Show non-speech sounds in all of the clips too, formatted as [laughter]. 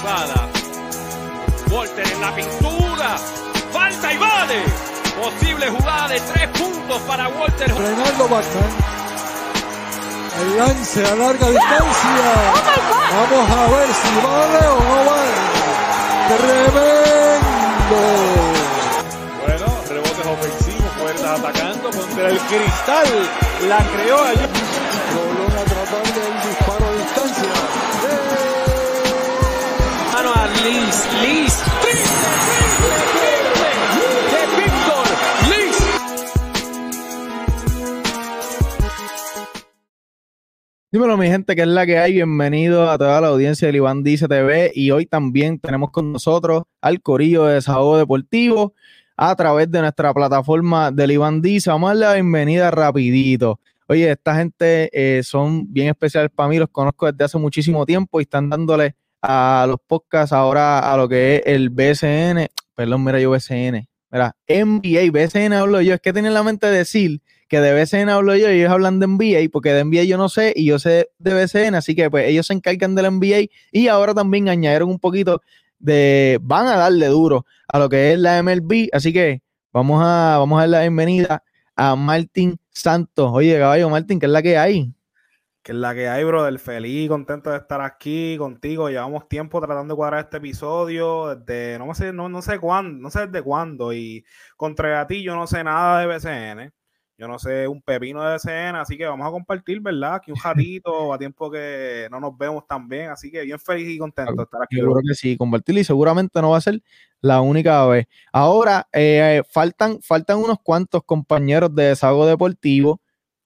Jugada. Walter en la pintura. Falta y vale. Posible jugada de tres puntos para Walter. Reinaldo Batman. El lance a larga distancia. Vamos a ver si vale o no vale. Tremendo. Bueno, rebotes ofensivos, puertas atacando contra el cristal. La creó allí. Liz. Liz. De Víctor. Liz. Dímelo, mi gente, que es la que hay. Bienvenido a toda la audiencia de Iván Dice TV. Y hoy también tenemos con nosotros al Corillo de Desahogo Deportivo a través de nuestra plataforma del Iván Dice. Vamos a darle la bienvenida rapidito. Oye, esta gente eh, son bien especiales para mí, los conozco desde hace muchísimo tiempo y están dándole a los podcasts ahora a lo que es el BSN. Perdón, mira yo BSN. Mira, NBA, BSN hablo yo. Es que tienen en la mente decir que de BCN hablo yo y ellos hablan de NBA, porque de NBA yo no sé y yo sé de BCN, así que pues ellos se encargan del NBA y ahora también añadieron un poquito de, van a darle duro a lo que es la MLB, así que vamos a, vamos a dar la bienvenida a Martín Santos. Oye, caballo Martín, ¿qué es la que hay? Que es la que hay, brother. Feliz, contento de estar aquí contigo. Llevamos tiempo tratando de cuadrar este episodio desde, no sé, no, no sé cuándo, no sé desde cuándo. Y contra ti yo no sé nada de BCN. Yo no sé un pepino de BCN, así que vamos a compartir, ¿verdad? Aquí un [laughs] ratito, a tiempo que no nos vemos tan bien. Así que bien feliz y contento de estar aquí. Seguro que sí, compartirlo y seguramente no va a ser la única vez. Ahora, eh, faltan, faltan unos cuantos compañeros de desahogo deportivo,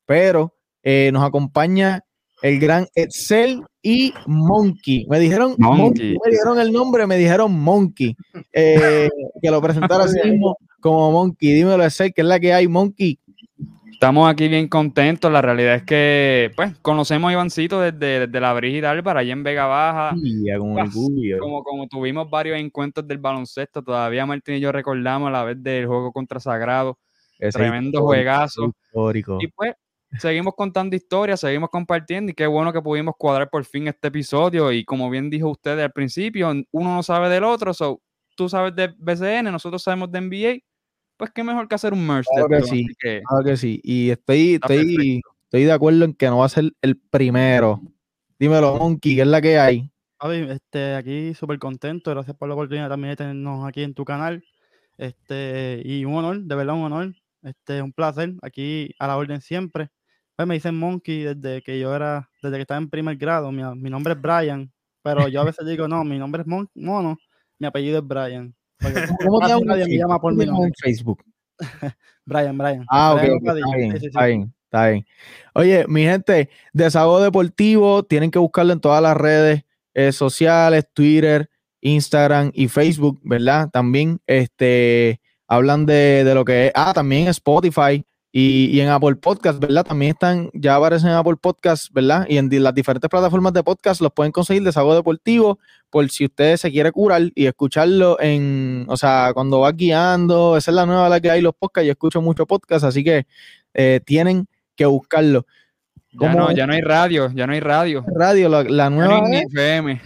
pero eh, nos acompaña el gran Excel y Monkey. Me dijeron Monkey. Monkey, me dijeron el nombre, me dijeron Monkey. [laughs] Eh, que lo presentara así mismo como Monkey. Dímelo, Excel, que es la que hay, Monkey. Estamos aquí bien contentos. La realidad es que, pues, conocemos a Ivancito desde, desde la Brígida Álvaro, allá en Vega Baja. Ya, como. Como, como tuvimos varios encuentros del baloncesto, todavía Martín y yo recordamos la vez del juego contra Sagrado. Ese tremendo histórico, juegazo. Histórico. Y pues, seguimos contando historias, seguimos compartiendo y qué bueno que pudimos cuadrar por fin este episodio. Y como bien dijo usted al principio, uno no sabe del otro, so, tú sabes de BCN, nosotros sabemos de NBA, pues qué mejor que hacer un merge Claro de que sí. que- Claro que sí. Y estoy, estoy, estoy de acuerdo en que no va a ser el primero. Dímelo, Monkey, ¿qué es la que hay? Javi, este, aquí súper contento, gracias por la oportunidad también de tenernos aquí en tu canal. Este, y un honor, de verdad un honor, este, un placer, aquí a la orden siempre. Pues me dicen Monkey desde que yo era, desde que estaba en primer grado, mi, mi nombre es Brian, pero yo a veces digo, no, mi nombre es Mon- Mono, mi apellido es Brian. ¿Cómo te llamas nadie me llama por mi en nombre. Facebook? [laughs] Brian, Brian. Ah, ok, Brian ok, Padilla, está bien, sí, sí, sí. está bien, está bien. Oye, mi gente, Desahogo Deportivo, tienen que buscarlo en todas las redes eh, sociales, Twitter, Instagram y Facebook, ¿verdad? También este, hablan de, de lo que es, ah, también Spotify y, y en Apple Podcast, ¿verdad? También están, ya aparecen en Apple Podcast, ¿verdad? Y en las diferentes plataformas de podcast los pueden conseguir Desahogo Deportivo por si usted se quiere curar y escucharlo en, o sea, cuando va guiando, esa es la nueva la que hay los podcasts, yo escucho mucho podcast, así que eh, tienen que buscarlo. Ya ¿Cómo no, ya no hay radio, ya no hay radio. Radio, la, no nueva hay es, FM.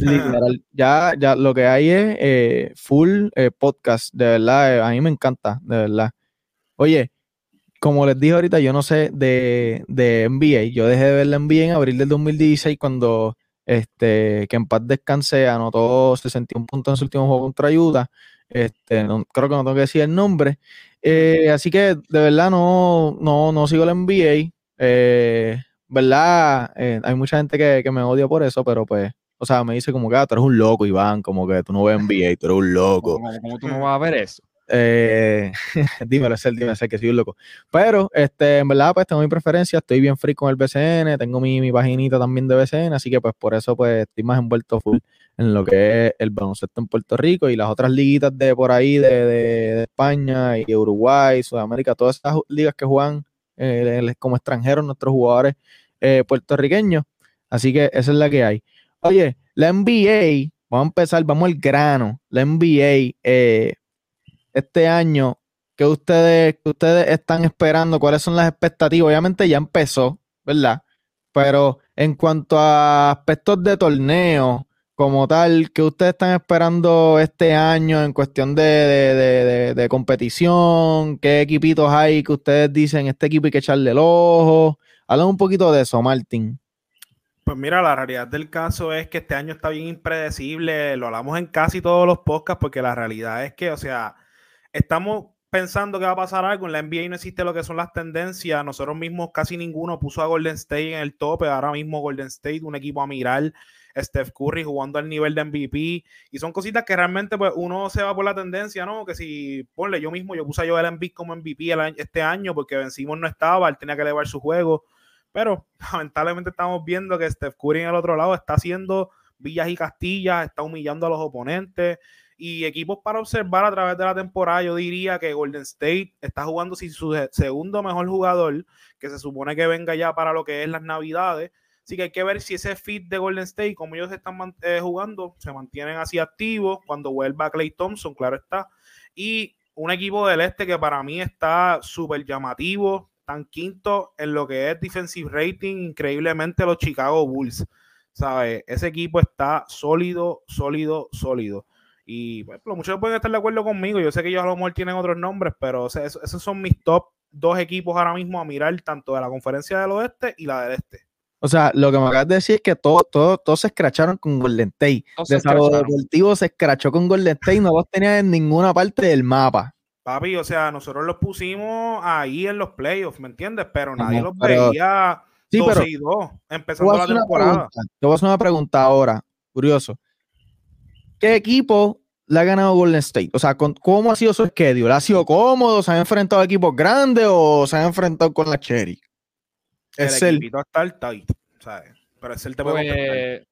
literal, ya, ya lo que hay es eh, full eh, podcast, de verdad, a mí me encanta, de verdad. Oye, como les dije ahorita, yo no sé de, de NBA, yo dejé de ver la NBA en abril del 2016 cuando este, que en paz descanse, anotó 61 puntos en su último juego contra Utah. Este, creo que no tengo que decir el nombre. Eh, así que de verdad no, no, no sigo la NBA. Eh, ¿Verdad? Eh, hay mucha gente que, que me odia por eso, pero pues, o sea, me dice como que ah, tú eres un loco, Iván, como que tú no ves NBA, tú eres un loco. ¿Cómo, cómo tú no vas a ver eso? Eh, [laughs] dímelo, Excel, dímelo, Excel, que soy un loco. Pero, este, en verdad, pues tengo mi preferencia, estoy bien free con el BCN, tengo mi, mi paginita también de BCN, así que pues por eso pues estoy más envuelto full en lo que es el baloncesto en Puerto Rico y las otras liguitas de por ahí, de, de- España y Uruguay, Sudamérica, todas esas ligas que juegan eh, el- como extranjeros nuestros jugadores eh, puertorriqueños. Así que esa es la que hay. Oye, la NBA, vamos a empezar, vamos al grano. La NBA, eh, este año, ¿qué ustedes, qué ustedes están esperando? ¿Cuáles son las expectativas? Obviamente ya empezó, ¿verdad? Pero en cuanto a aspectos de torneo, como tal, ¿qué ustedes están esperando este año en cuestión de, de, de, de competición? ¿Qué equipitos hay que ustedes dicen, este equipo hay que echarle el ojo? Hablan un poquito de eso, Martín. Pues mira, la realidad del caso es que este año está bien impredecible, lo hablamos en casi todos los podcasts, porque la realidad es que, o sea, estamos pensando que va a pasar algo. En la NBA no existe lo que son las tendencias. Nosotros mismos, casi ninguno puso a Golden State en el tope. Ahora mismo Golden State, un equipo a mirar. Steph Curry jugando al nivel de MVP. Y son cositas que realmente pues, uno se va por la tendencia, ¿no? Que si, ponle, yo mismo, yo puse a Joel Embiid como MVP este año porque vencimos no estaba, él tenía que elevar su juego. Pero [laughs] lamentablemente estamos viendo que Steph Curry en el otro lado está haciendo villas y castillas, está humillando a los oponentes y equipos para observar a través de la temporada, yo diría que Golden State está jugando sin su segundo mejor jugador, que se supone que venga ya para lo que es las navidades. Así que hay que ver si ese fit de Golden State, como ellos están eh, jugando, se mantienen así activos cuando vuelva Clay Thompson, claro está. Y un equipo del este que para mí está súper llamativo, tan quinto en lo que es defensive rating, increíblemente los Chicago Bulls. ¿Sabes? Ese equipo está sólido, sólido, sólido. Y pues, muchos pueden estar de acuerdo conmigo. Yo sé que ellos a lo mejor tienen otros nombres, pero esos son mis top dos equipos ahora mismo a mirar, tanto de la conferencia del oeste y la del este. O sea, lo que me acabas de decir es que todos todo, todo se escracharon con Golden State. Desarrollo Deportivo se escrachó con Golden State y no los tenía en ninguna parte del mapa. Papi, o sea, nosotros los pusimos ahí en los playoffs, ¿me entiendes? Pero nadie los veía sí, 12 y 2, empezando la temporada. te voy a hacer una pregunta ahora, curioso. ¿Qué equipo le ha ganado Golden State? O sea, ¿cómo ha sido su schedule? ¿Ha sido cómodo? ¿Se han enfrentado a equipos grandes o se han enfrentado con la Cherry? Es el, el... está el tight, ¿sabes? Pero es el tema pues,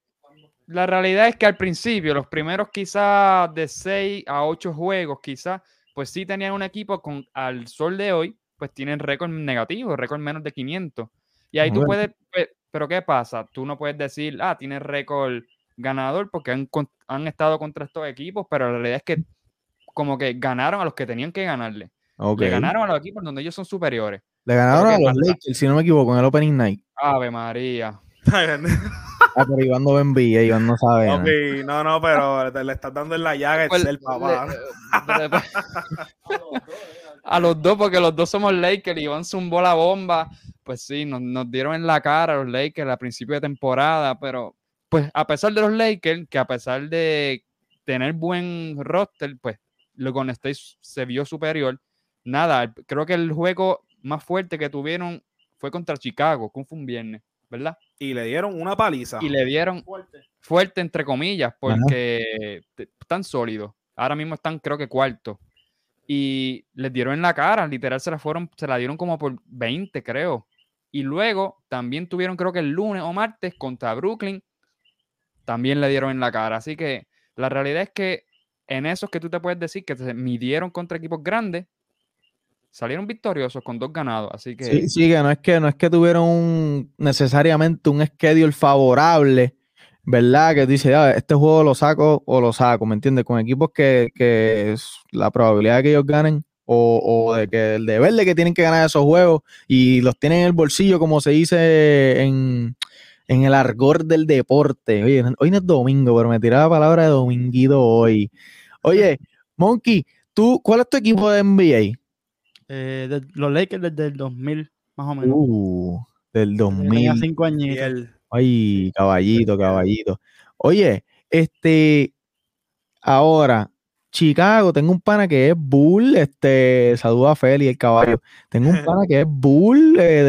La realidad es que al principio, los primeros quizás de 6 a 8 juegos, quizás, pues sí tenían un equipo con al sol de hoy, pues tienen récord negativo, récord menos de 500. Y ahí tú puedes, pero ¿qué pasa? Tú no puedes decir, ah, tienes récord ganador porque han, han, estado contra estos equipos, pero la realidad es que como que ganaron a los que tenían que ganarle. Le ganaron a los equipos donde ellos son superiores. Le ganaron a los Lakers, si no me equivoco, en el Opening Night. Ave María. ah, pero Iván no envía, Iván no sabe. no, no, pero le estás dando en la llaga pues, el papá. [laughs] a los dos, porque los dos somos Lakers y Iván zumbó la bomba. Pues sí, nos, nos dieron en la cara los Lakers a principio de temporada, pero pues a pesar de los Lakers, que a pesar de tener buen roster, pues lo con State se vio superior. Nada, creo que el juego más fuerte que tuvieron fue contra Chicago, que fue un viernes, ¿verdad? Y le dieron una paliza. Y le dieron fuerte, entre comillas, porque están sólidos. Ahora mismo están, creo que cuarto. Y les dieron en la cara, literal se la fueron, se la dieron como por 20, creo. Y luego también tuvieron, creo que el lunes o martes contra Brooklyn, también le dieron en la cara. Así que la realidad es que en esos que tú te puedes decir que se midieron contra equipos grandes, salieron victoriosos con dos ganados. Así que. Sí, sí, que no es que no es que tuvieron necesariamente un schedule favorable, ¿verdad? Que dice, ah, este juego lo saco o lo saco, ¿me entiendes? Con equipos que, que la probabilidad de que ellos ganen o, o, de que el deber de que tienen que ganar esos juegos y los tienen en el bolsillo, como se dice en, en el argor del deporte. Oye, hoy no es domingo, pero me tiraba la palabra de dominguido hoy. Oye, [laughs] Monkey, ¿tú, ¿cuál es tu equipo de NBA? Eh, los Lakers desde el 2000, más o menos. Uh, del 2000. Tenía cinco añitos. Ay, caballito, caballito. Oye, este, ahora, Chicago, tengo un pana que es Bull, este, saluda a Feli, el caballo. Tengo un [laughs] pana que es Bull, eh,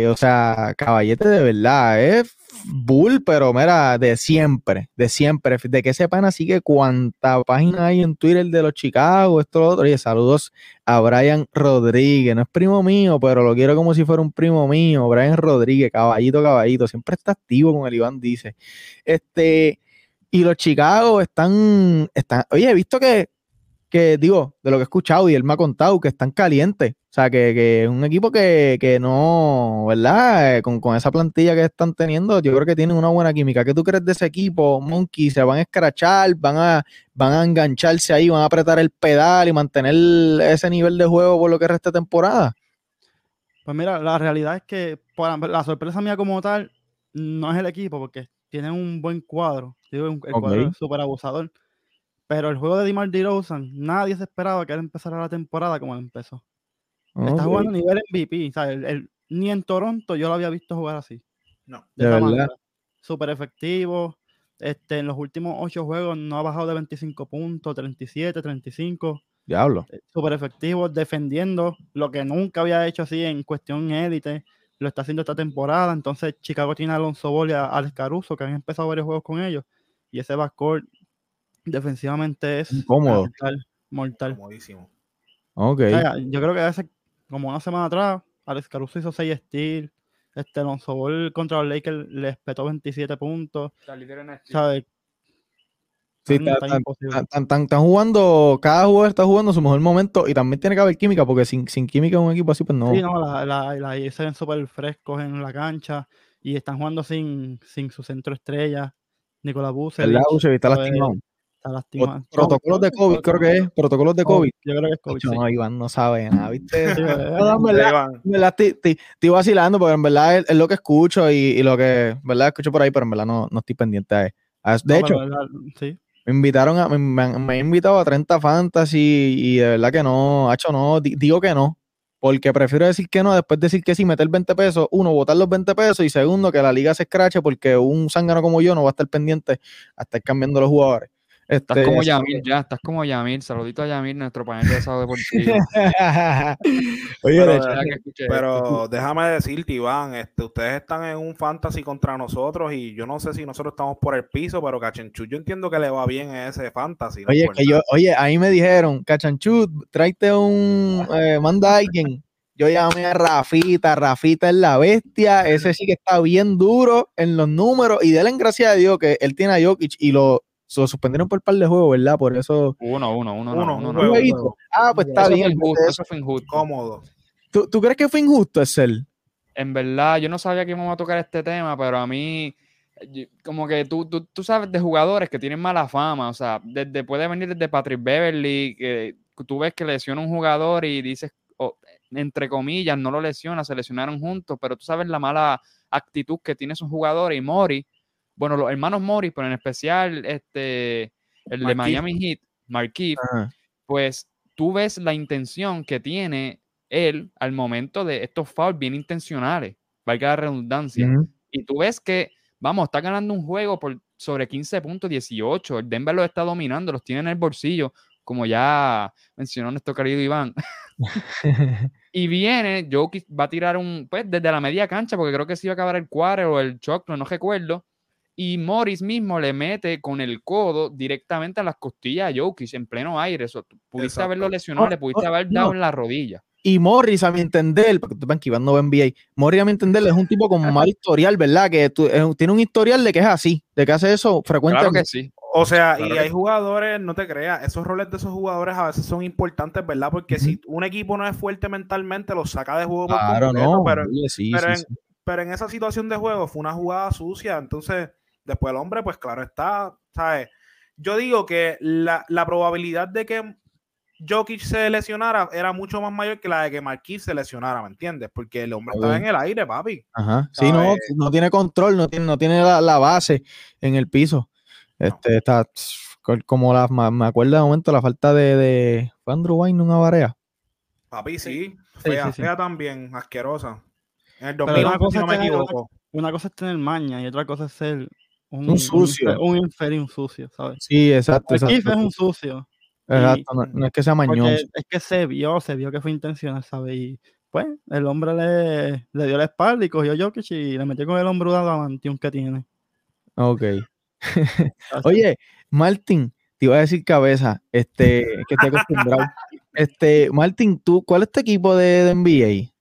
de, o sea, caballete de verdad, es Bull, pero mira, de siempre, de siempre. De que ese pana sigue cuánta página hay en Twitter de los Chicago, esto, lo otro. Oye, saludos a Brian Rodríguez, no es primo mío, pero lo quiero como si fuera un primo mío. Brian Rodríguez, caballito, caballito, siempre está activo con el Iván, dice. Este y los Chicago están, están oye, he visto que, que, digo, de lo que he escuchado y él me ha contado, que están calientes. O sea, que, es un equipo que, que no, ¿verdad? Eh, con, con, esa plantilla que están teniendo, yo creo que tienen una buena química. ¿Qué tú crees de ese equipo, Monkey? ¿Se van a escrachar? ¿Van a, van a engancharse ahí? ¿Van a apretar el pedal y mantener ese nivel de juego por lo que resta temporada? Pues mira, la realidad es que para- la sorpresa mía como tal no es el equipo, porque tienen un buen cuadro. Digo, un- el cuadro Ok. es súper abusador. Pero el juego de DeMar DeRozan, nadie se esperaba que él empezara la temporada como él empezó. Está Ok. jugando a nivel MVP. o sea, el- el- ni en Toronto yo lo había visto jugar así. No. De esa verdad. manera. Súper efectivo. Este, en los últimos ocho juegos no ha bajado de 25 puntos, 37, 35. Diablo. eh, Súper efectivo, defendiendo lo que nunca había hecho así en cuestión élite. Lo está haciendo esta temporada. Entonces, Chicago tiene a Alonso Ball y a Alex Caruso, que han empezado varios juegos con ellos. Y ese backcourt defensivamente es Incómodo. mortal. mortal. Comodísimo. Ok. O sea, yo creo que hace como una semana atrás, Alex Caruso hizo 6 steals. Este Alonso Ball contra los Lakers les petó 27 puntos. Está- tan tan- imposible. Están, jugando, cada jugador está jugando su mejor momento y también tiene que haber química, porque sin, sin química en un equipo así, pues no. Sí, no, la, la, la- se ven súper frescos en la cancha y están jugando sin, sin su centro estrella. Nicolás Vucevic. ¿Verdad, Vucevic? Está pues, lastimado. Está lastimado. Protocolos de COVID, creo que es. Protocolos de COVID. Yo creo que es COVID. Sí. no, Iván no sabe nada, ¿viste? [laughs] Sí, No, ¿verdad? en verdad, verdad estoy, estoy- estoy vacilando porque en verdad es, es lo que escucho y, y lo que, ¿verdad? Escucho por ahí, pero en verdad no, no estoy pendiente a, eso. De No, hecho, sí. Me invitaron a, me, me me han invitado a 30 fantasy y de verdad que no, hacho, no, di- digo que no. Porque prefiero decir que no, después decir que sí, meter 20 pesos, uno, botar los 20 pesos y segundo, que la liga se escrache porque un zángano como yo no va a estar pendiente a estar cambiando los jugadores. Estás Este, como Yamil, ya, estás como Yamil. Saludito a Yamil, nuestro panel de sábado deportivo. [laughs] Oye, Pero- de hecho. Pero déjame decirte, Iván, este, ustedes están en un fantasy contra nosotros y yo no sé si nosotros estamos por el piso, pero Cachenchu, yo entiendo que le va bien a ese fantasy. no Oye, por que yo, oye, ahí me dijeron, Cachanchut, tráete un, eh, manda a alguien. Yo llamé a Rafita, Rafita es la bestia, ese sí que está bien duro en los números y denle gracias a Dios que él tiene a Jokic y lo, lo suspendieron por un par de juegos, ¿verdad? Por eso. Uno, uno, uno, Uno, no, un uno, ¿Un no. juego, jueguito? juego. Ah, pues está Eso fue bien. injusto, eso fue injusto. Cómodo. ¿Tú, tú crees que fue injusto ese? En verdad, yo no sabía que íbamos a tocar este tema, pero a mí, como que tú, tú, tú sabes de jugadores que tienen mala fama, o sea, desde, puede venir desde Patrick Beverly, que tú ves que lesiona un jugador y dices, entre comillas, no lo lesiona, se lesionaron juntos, pero tú sabes la mala actitud que tiene esos jugadores y Mori, bueno, los hermanos Mori, pero en especial este, el de. Miami Heat, Marquis, pues tú ves la intención que tiene él al momento de estos fouls bien intencionales, valga la redundancia. Y tú ves que, vamos, está ganando un juego por sobre 15 puntos, 18. El Denver los está dominando, los tiene en el bolsillo, como ya mencionó nuestro querido Iván. [laughs] y viene, Jokic va a tirar un, pues desde la media cancha, porque creo que se iba a acabar el cuadro o el choclo, no recuerdo. Y Morris mismo le mete con el codo directamente a las costillas a Jokic en pleno aire. Eso, pudiste Exacto. haberlo lesionado, Oh, le pudiste oh, haber no. dado en la rodilla. Y Morris, a mi entender, porque tú ven que Iván no ve NBA, Morris, a mi entender, es un tipo con mal historial, ¿verdad? Que tú- eh, tiene un historial de que es así, de que hace eso Claro frecuentemente. que sí. O sea, Claro y que hay sí. jugadores, no te creas, esos roles de esos jugadores a veces son importantes, ¿verdad? Porque si un equipo no es fuerte mentalmente, los saca de juego por Claro, completo, no. pero, sí, pero sí, en, sí. pero en esa situación de juego fue una jugada sucia, entonces después el hombre, pues claro está, ¿sabes? Yo digo que la, la probabilidad de que Jokic se lesionara era mucho más mayor que la de que Marquis se lesionara, ¿me entiendes? Porque el hombre estaba en el aire, papi. Ajá. Sí, no, no tiene control, no tiene, no tiene la, la base en el piso. Este está co- como la, me acuerdo de momento la falta de, de ¿fue Andrew Wayne una barea. Papi, sí, Sí, fea, sí, sí. fea también, asquerosa. En el Pero 2011, una cosa si no me es tener- equivoco. Una cosa es tener maña y otra cosa es ser un, Un sucio. Un inferior, un sucio, ¿sabes? Sí, exacto, El es un sucio. Exacto, no, no es que sea mañoso. es que se vio, se vio que fue intencional, ¿sabes? Y pues el hombre le, le dio la espalda y cogió a Jokic y le metió con el hombro dado avantium que tiene. Ok. [laughs] Oye, Martín, te iba a decir cabeza, este, es [laughs] que estoy acostumbrado. Este, Martín, tú, ¿cuál es tu equipo de, de NBA?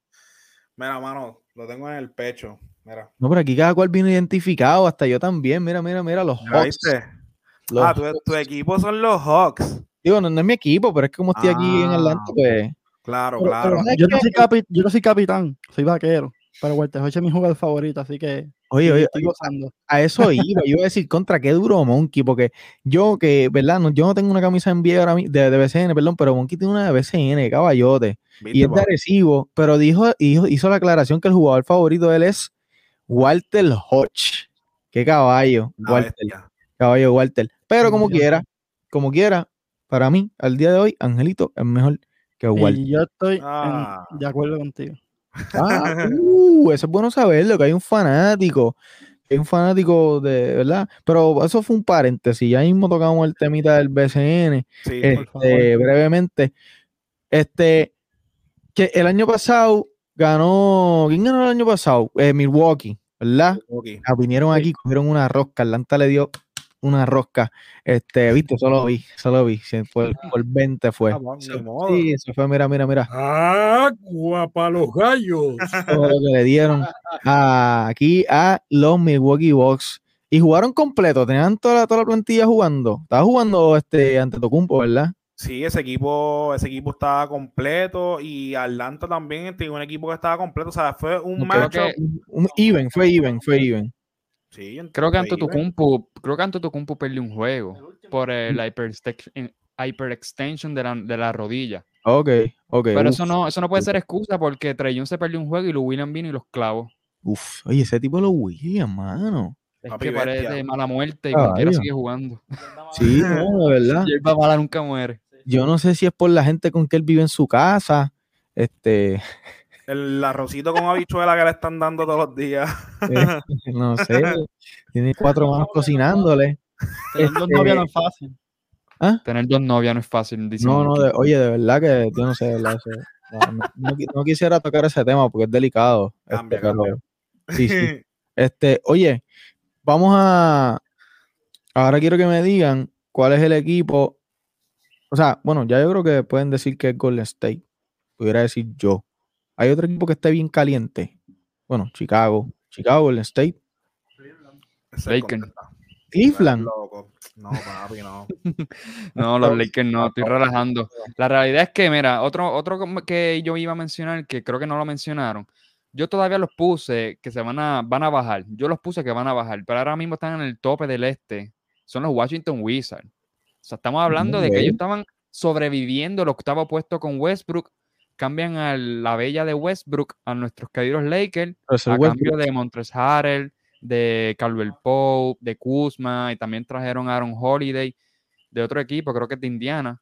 Mira, mano, lo tengo en el pecho. Mira. No, pero aquí cada cual vino identificado, hasta yo también. Mira, mira, mira, los ¿Ya Hawks. viste? los Ah, tu, tu equipo son los Hawks. Digo, no, no es mi equipo, pero es que como estoy aquí en Ah. Atlanta, pues. Claro, Pero- claro. pero ¿sabes Yo no, soy capi- yo no soy capitán, soy vaquero. Pero Walter Hodge es mi jugador favorito, así que Oye, oye, estoy gozando. a eso iba. Yo iba a decir contra qué duro Monkey, porque yo que, ¿verdad? No, yo no tengo una camisa en NBA ahora mi- de, de BCN, perdón, pero Monkey tiene una de BCN, caballote. ¿Viste, Y es de papá? Arecibo, pero dijo, hizo, hizo la aclaración que el jugador favorito de él es Walter Hodge. Qué caballo, Walter. bestia. Caballo Walter. Pero como quiera, como quiera, para mí, al día de hoy, Angelito es mejor que Walter. Y yo estoy en- Ah. de acuerdo contigo. Ah, [laughs] uh, eso es bueno saberlo, que hay un fanático, que hay un fanático de, ¿verdad? Pero eso fue un paréntesis, ya mismo tocamos el temita del BCN, Sí, este, por favor. brevemente. Este, que el año pasado ganó, ¿quién ganó el año pasado? Eh, Milwaukee, ¿verdad? ok. Ah, vinieron aquí, cogieron una rosca, Atlanta le dio una rosca, este, viste, solo vi, solo vi, se fue por 20 fue. Ah, sí, se fue, mira, mira, mira. Agua para los gallos. [laughs] todo lo que le dieron a- aquí a los Milwaukee Bucks. Y jugaron completo, tenían toda la, toda la plantilla jugando. Estaba jugando este ante Tocumpo, ¿verdad? Sí, ese equipo, ese equipo estaba completo y Atlanta también tenía un equipo que estaba completo. O sea, fue un matchup. que, Un even, fue even, fue even. Sí, creo que. Antetokounmpo, creo que Antetokounmpo perdió un juego por el hyperextension de la, de la rodilla. Ok, ok. Pero uf, eso no, eso no puede ser excusa porque Young se perdió un juego y Lou Williams vino y los clavos. uf. Oye, ese tipo lo William, mano. Es Papi, que parece bestia. mala muerte y Caballo. cualquiera sigue jugando. Sí, no, de verdad. [laughs] Y el mala nunca muere. Yo no sé si es por la gente con que él vive en su casa. Este, El arrocito con habichuela que le están dando todos los días. eh, no sé. Tiene [laughs] cuatro manos cocinándole. Tener dos Este- novias no es fácil. Tener dos novias no es fácil. No, no, de- oye, de verdad que yo no sé, de verdad, eso- no, no- no qui- no quisiera tocar ese tema porque es delicado. Cambia, este, cambia. sí, sí. [laughs] Este, oye, vamos a. Ahora quiero que me digan cuál es el equipo. O sea, bueno, ya yo creo que pueden decir que es Golden State. Pudiera decir yo. Hay otro equipo que esté bien caliente. Bueno, Chicago. Chicago, Golden State. Contenta. Cleveland. No, papi, no. [laughs] No, los Lakers no, estoy relajando. La realidad es que, mira, otro, otro que yo iba a mencionar, que creo que no lo mencionaron, yo todavía los puse que se van a, van a bajar. Yo los puse que van a bajar, pero ahora mismo están en el tope del este. Son los Washington Wizards. O sea, estamos hablando de que ellos estaban sobreviviendo el octavo puesto con Westbrook. Cambian a la bella de Westbrook a nuestros queridos Lakers a Westbrook. cambio de Montres Harrell, de Caldwell Pope, de Kuzma, y también trajeron a Aaron Holiday de otro equipo, creo que es de Indiana.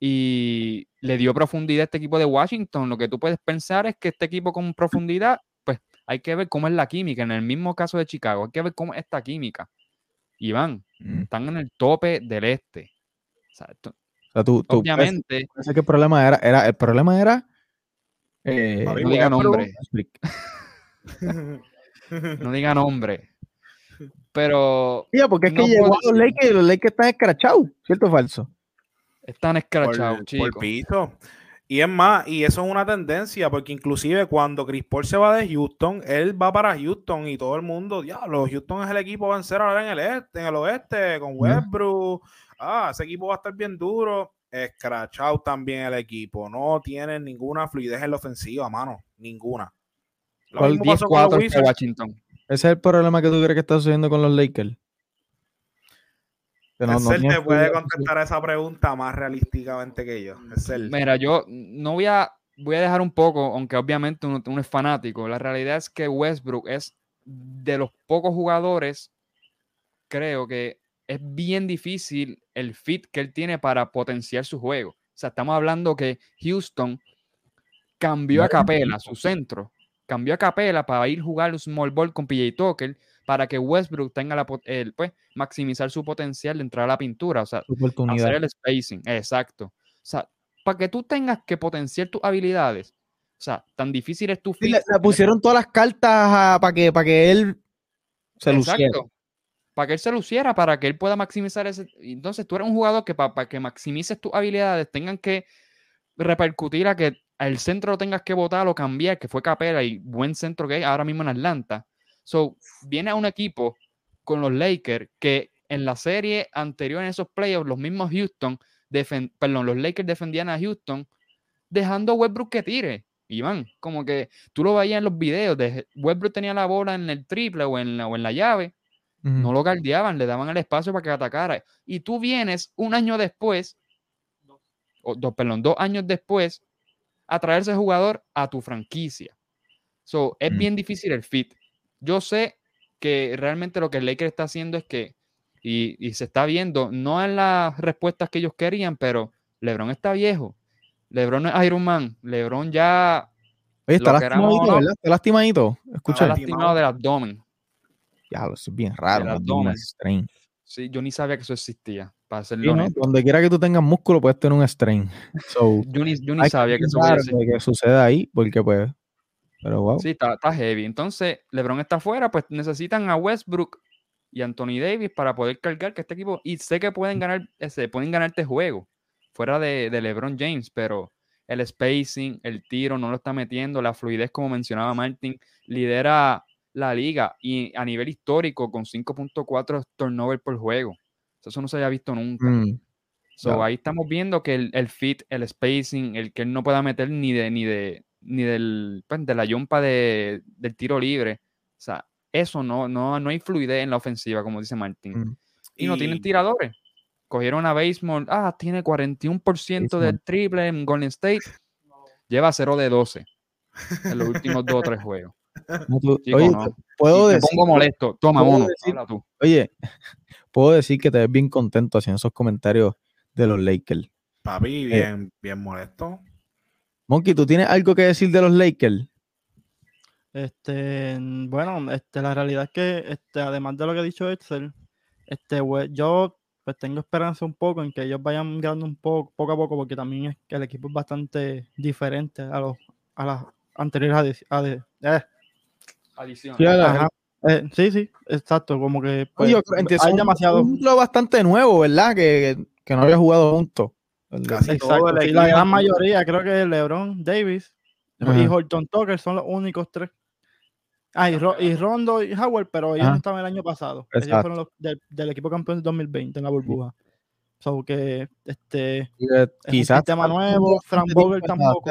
Y le dio profundidad a este equipo de Washington. Lo que tú puedes pensar es que este equipo con profundidad, pues hay que ver cómo es la química. En el mismo caso de Chicago, hay que ver cómo es esta química. Y van, Mm. están en el tope del este. O sea, esto- O sea, tú, tú obviamente, pensé que el problema era, era el problema era eh, no diga nombre. [laughs] no diga nombre. Pero Tía, porque es que No llegó a los. Lakers y los Lakers están escrachados, ¿cierto o falso? están por, escrachados, por chicos. piso. Y es más, y eso es una tendencia, porque inclusive cuando Chris Paul se va de Houston, él va para Houston y todo el mundo, diablo, Houston es el equipo a vencer ahora en el este, en el oeste, con Westbrook. Ah, ese equipo va a estar bien duro. Escrachado también el equipo. No tienen ninguna fluidez en la ofensiva, mano. Ninguna. Lo ¿Cuál mismo pasó con los 10-4 Wizards. Washington. Ese es el problema que tú crees que está sucediendo con los Lakers. No- no te puede contestar esa pregunta más realísticamente que yo. Excel. Mira, yo no voy a, voy a dejar un poco, aunque obviamente uno, uno es fanático. La realidad es que Westbrook es de los pocos jugadores, creo que es bien difícil el fit que él tiene para potenciar su juego. O sea, estamos hablando que Houston cambió a Capela, su centro, cambió a Capela para ir a jugar un small ball con PJ Tucker para que Westbrook tenga la, el, pues, maximizar su potencial de entrar a la pintura. O sea, hacer el spacing, exacto. O sea, para que tú tengas que potenciar tus habilidades, o sea, tan difícil es tu Sí, fit. le, le pusieron todas las cartas para que, para que él se luciera. Para que él se luciera, para que él pueda maximizar ese. Entonces, tú eres un jugador que para que maximices tus habilidades tengan que repercutir a que el centro lo tengas que votar o cambiar, que fue Capela y buen centro que hay ahora mismo en Atlanta. So, viene a un equipo con los Lakers que en la serie anterior en esos playoffs, los mismos Houston, perdón, los Lakers defendían a Houston dejando a Westbrook que tire. Iván. Como que tú lo veías en los videos, de Westbrook tenía la bola en el triple o en la, o en la llave, no lo guardiaban, le daban el espacio para que atacara. Y tú vienes un año después, o dos, perdón, dos años después, a traer ese jugador a tu franquicia. So, es Mm. bien difícil el fit. Yo sé que realmente lo que el Lakers está haciendo es que, y, y se está viendo, no en las respuestas que ellos querían, pero LeBron está viejo. LeBron no es Iron Man. LeBron ya Oye, está lastimadito, no. ¿verdad? Está lastimadito. Escucha, está lastimado del abdomen. Ya, eso es bien raro. el un abdomen. strain. Sí, yo ni sabía que eso existía, para Sí, serlo ¿no? Donde quiera que tú tengas músculo, puedes tener un strain. [laughs] So, Yo ni, yo ni sabía que eso pensar existía. que suceda ahí, porque pues. Pero wow. Sí, está, está heavy. Entonces, LeBron está afuera, pues necesitan a Westbrook y Anthony Davis para poder cargar que este equipo. Y sé que pueden ganar, ese, pueden ganar este juego fuera de, de LeBron James, pero el spacing, el tiro no lo está metiendo, la fluidez, como mencionaba Martin, lidera la liga y a nivel histórico con 5.4 turnover por juego. Eso no se había visto nunca. Mm, So, Claro. ahí estamos viendo que el, el fit, el spacing, el que él no pueda meter ni de ni de ni del pues, de la yompa de, del tiro libre. O sea, eso no, no, no hay fluidez en la ofensiva, como dice Martín. Mm. Y, no tienen Y- tiradores. Cogieron a Basemore, ah, tiene 41% del Bazemore. triple en Golden State. Lleva 0 de 12 en los últimos dos o tres [laughs] juegos. No, tú- Chico, oye, no. te- puedo decir, pongo molesto. Toma, mono. decir- habla tú. oye, puedo decir que te ves bien contento haciendo esos comentarios de los Lakers. Papi, bien, bien molesto. Monkey, ¿tú tienes algo que decir de los Lakers? Este, bueno, este, la realidad es que, este, además de lo que ha dicho Excel, este, yo pues tengo esperanza un poco en que ellos vayan ganando un poco, poco a poco, porque también es que el equipo es bastante diferente a los, a las anteriores eh, Adición. Sí, a la- ajá, eh, sí, sí, exacto, como que pues, Oye, hay demasiado. Un núcleo bastante nuevo, ¿verdad? Que, que- que no había jugado juntos. Exacto, sí, la gran mayoría, creo que LeBron, Davis y. Horton Tucker son los únicos tres. Ah, y, Ro- y Rondo y Howard, pero ellos Ajá. no estaban el año pasado. Ellos Exacto. fueron los del, del equipo campeón del 2020 en la burbuja. So que este Y, eh, Quizás sistema falta nuevo, Frank para tampoco.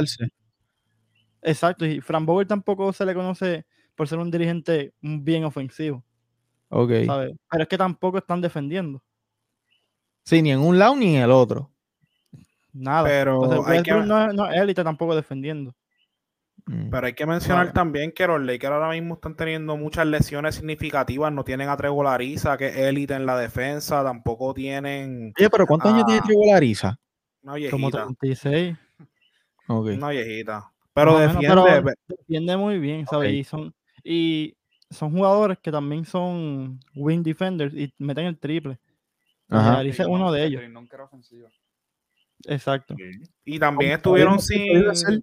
exacto, y Frank Vogel tampoco se le conoce por ser un dirigente bien ofensivo, Ok. ¿sabes? Pero es que tampoco están defendiendo. Sí, ni en un lado ni en el otro. Nada. Pero Entonces, hay que- no, es- no es élite tampoco defendiendo. Mm. Pero hay que mencionar Vale. también que los Lakers ahora mismo están teniendo muchas lesiones significativas. No tienen a Trevor Ariza, que es élite en la defensa. Tampoco tienen Oye, pero ¿cuántos años tiene Ah. Trevor Ariza? una Como viejita. 36. Ok. Una viejita. Pero defiende. pero ve- defiende muy bien, ¿sabes? Y son y son jugadores que también son win defenders y meten el triple. Ajá. Ariza es uno de ellos. Exacto. Y también ¿Cómo estuvieron sin.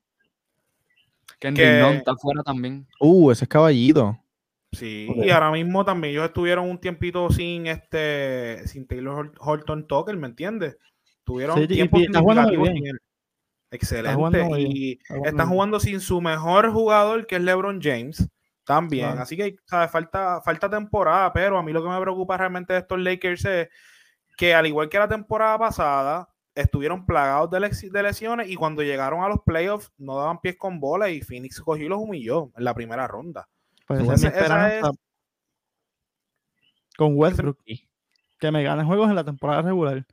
Kendrick que- Nunn está afuera también. Uh, ese es caballito. Sí, y ahora mismo también ellos estuvieron un tiempito sin este sin Taylor Horton Tucker, ¿me entiendes? Tuvieron Sí, y- tiempo y está jugando muy bien. Excelente. muy bien, Y jugando muy jugando sin su mejor jugador, que es LeBron James, también. Claro. Así que ¿sabes? Falta, falta temporada, pero a mí lo que me preocupa realmente de estos Lakers es que al igual que la temporada pasada, estuvieron plagados de, lesiones y cuando llegaron a los playoffs no daban pies con bola y Phoenix cogió y los humilló en la primera ronda. Pues esa Entonces, esa esperanza es- con Westbrook. Que me gane juegos en la temporada regular.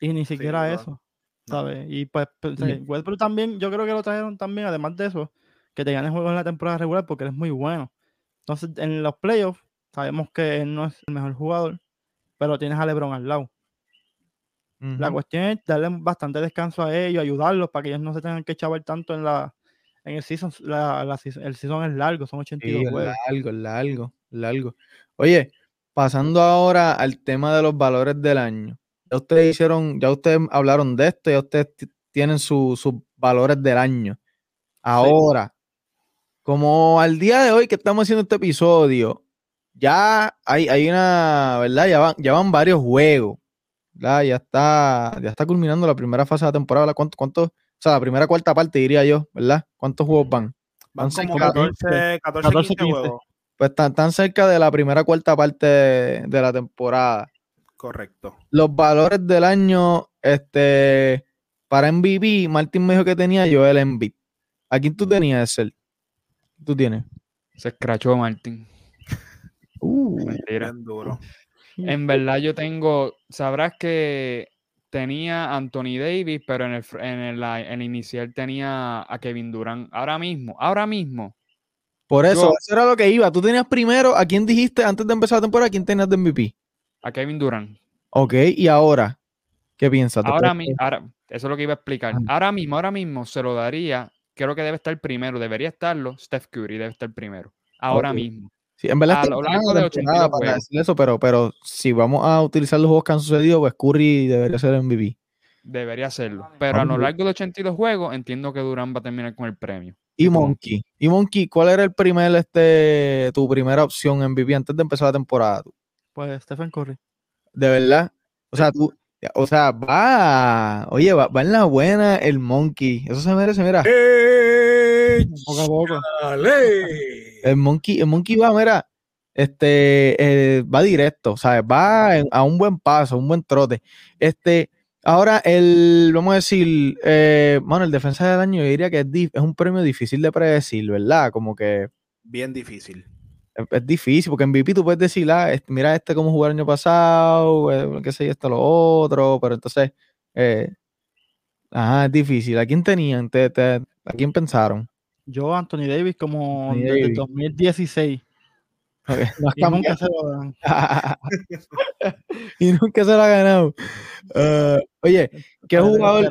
Y ni siquiera eso. ¿Sabes? Y pues, pues, Sí. Westbrook también, yo creo que lo trajeron también, además de eso, que te gane juegos en la temporada regular porque él es muy bueno. Entonces, en los playoffs, sabemos que él no es el mejor jugador, pero tienes a LeBron al lado. La cuestión es darle bastante descanso a ellos, ayudarlos para que ellos no se tengan que chavar tanto en la en el season. La, la season- el season es largo, son 82 Sí, juegos. largo, largo, largo. Oye, pasando ahora al tema de los valores del año. Ya ustedes hicieron, ya ustedes hablaron de esto, ya ustedes ti- tienen su- sus valores del año. Ahora, como al día de hoy que estamos haciendo este episodio, ya hay, hay una, ¿verdad? Ya van, ya van varios juegos. ¿verdad? Ya está, ya está culminando la primera fase de la temporada. ¿verdad? ¿Cuánto, cuánto, o sea, la primera cuarta parte diría yo, ¿verdad? ¿Cuántos juegos van? Van Van como cerca- 14, 14, 14, 15 15. juegos. Pues están tan cerca de la primera cuarta parte de, de la temporada. Correcto. Los valores del año, este, para MVP, Martín me dijo que tenía Joel Embiid. ¿A quién tú tenías, Excel? ¿Tú tienes? Se escrachó Martín. [laughs] Uh, Mentira. Duro. En verdad yo tengo, sabrás que tenía a Anthony Davis, pero en el, fr- en el, en el inicial tenía a Kevin Durant. Ahora mismo, ahora mismo, por eso, Yo- eso era lo que iba. Tú tenías primero, ¿a quién dijiste antes de empezar la temporada? ¿A quién tenías de MVP? a Kevin Durant. Ok, y ahora, ¿qué piensas? Ahora, mi- ahora, eso es lo que iba a explicar. Ajá. Ahora mismo, ahora mismo se lo daría, creo que debe estar primero, debería estarlo, Steph Curry debe estar primero. Ahora mismo. Sí, en verdad a lo largo la de temporada 82 para juegos. decir eso, pero, pero si vamos a utilizar los juegos que han sucedido, pues Curry debería ser MVP. Debería hacerlo. Pero a lo largo de 82 juegos, entiendo que Durant va a terminar con el premio. Y? Monkey. Y Monkey, ¿cuál era el primer, este, tu primera opción en MVP antes de empezar la temporada? Pues Stephen Curry. De verdad. O sea, tú, o sea, va, oye, va, va en la buena el Monkey. Eso se merece, mira. Poco a poco. ¡Dale! El Monkey, el Monkey va, mira, este, eh, va directo, ¿sabes? Va en- a un buen paso, un buen trote. Este, ahora el, vamos a decir, eh, mano, el defensa del año, yo diría que es, es un premio difícil de predecir, ¿verdad? Como que Bien difícil. Es, es difícil, porque en MVP tú puedes decir, ah, este, mira este cómo jugó el año pasado, eh, qué sé yo, esto, lo otro, pero entonces, eh, ajá, es difícil. ¿A quién tenían? ¿Te- te- ¿A quién pensaron? Yo, Anthony Davis, como Anthony desde Davis. 2016. Ok, no [laughs] Y nunca se lo dan. [laughs] y nunca se lo ha ganado. Ah, oye, ¿qué jugador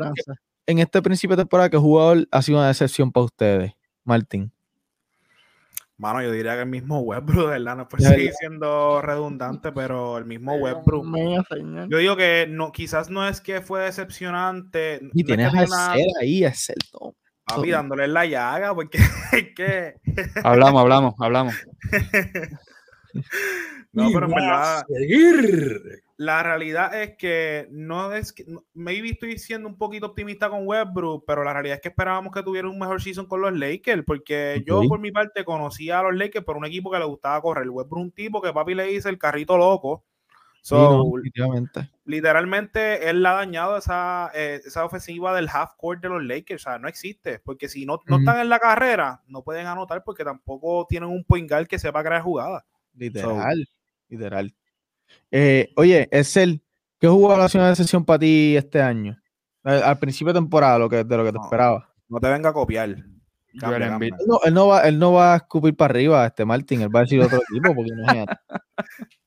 en este principio de temporada, qué jugador ha sido una decepción para ustedes, Martín? Mano, yo diría que el mismo Westbrook, ¿verdad? No puede De seguir siendo redundante, pero el mismo Westbrook. Yo digo que no, quizás no es que fue decepcionante. no Y es tienes que a una- Arcel ahí, Arcel, no. papi, dándole en la llaga, porque [laughs] es que. Hablamos, hablamos, hablamos. [laughs] [laughs] No, pero en verdad, la realidad es que no es que. Maybe estoy siendo un poquito optimista con Westbrook, pero la realidad es que esperábamos que tuviera un mejor season con los Lakers, porque yo por mi parte conocía a los Lakers por un equipo que le gustaba correr. Westbrook es un tipo que papi le dice el carrito loco. Sí, no, So, literalmente él ha dañado esa, eh, esa ofensiva del half court de los Lakers. O sea, no existe. Porque si no, no están en la carrera, no pueden anotar porque tampoco tienen un point guard que sepa crear jugadas. Literal, literal. Eh, oye, Excel, ¿qué sido una decepción para ti este año? Al, al principio de temporada, lo que, de lo que te No. esperaba. No te venga a copiar. Cambia, Joel cambia. Embiid. Él no, él no va, él no va a escupir para arriba, este Martín, él va a decir otro equipo, porque imagínate. [laughs]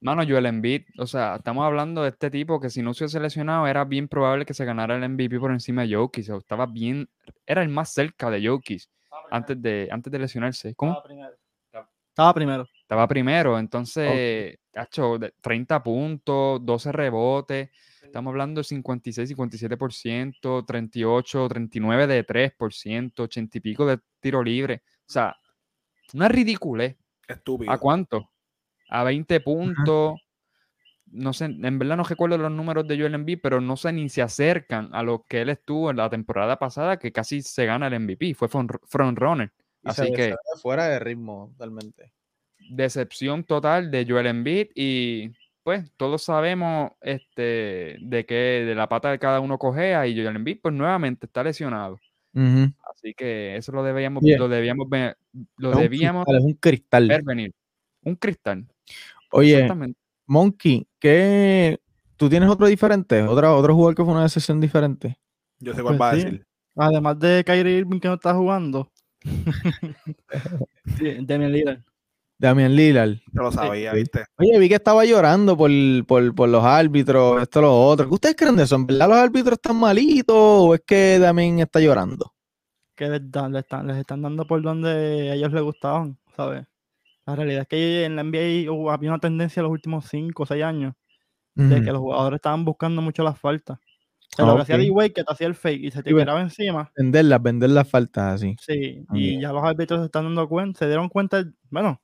Mano, Joel Embiid, o sea, estamos hablando de este tipo que si no se hubiese seleccionado era bien probable que se ganara el MVP por encima de Jokic, o estaba bien, era el más cerca de Jokic antes de, antes de lesionarse. ¿Cómo? Estaba primero. Estaba primero. Estaba primero, entonces, cacho, de 30 puntos, 12 rebotes, estamos hablando de 56, 57%, 38, 39 de 3%, 80 y pico de tiro libre, o sea, una ridiculez. Estúpido. ¿A cuánto? A 20 puntos. No sé, en verdad no recuerdo los números de Joel Embiid, pero no sé ni se acercan a lo que él estuvo en la temporada pasada, que casi se gana el MVP, fue front runner. Y Así se que fuera de ritmo, totalmente. decepción total de Joel Embiid y pues todos sabemos este, de que de la pata de cada uno cojea y Joel Embiid pues nuevamente está lesionado. Así que eso lo debíamos, Oye, lo debíamos ver, lo Es un debíamos cristal, es un cristal. ver venir. Un cristal. Oye. Monkey, ¿qué? ¿Tú tienes otro diferente? ¿Otra, ¿Otro jugador que fue una decepción diferente? Yo sé cuál Pues va a decir. Además de Kyrie Irving que no está jugando. Sí, Damian Lillard. Damian Lillard. Yo lo sabía, ¿viste? Oye, vi que estaba llorando por, por, por los árbitros, esto, lo otro. ¿Qué ustedes creen de eso? ¿En verdad los árbitros están malitos o es que Damian está llorando? que les, dan- les están, les están dando por donde a ellos les gustaban, ¿sabes? La realidad es que en la NBA había una tendencia los últimos 5 o 6 años de que los jugadores estaban buscando mucho las faltas. O sea, lo que hacía. D-Wade, que te hacía el fake y se te ve- tiraba encima. Venderlas, vender las faltas así. Sí, Ah, y ya los árbitros se están dando cuenta, se dieron cuenta, bueno,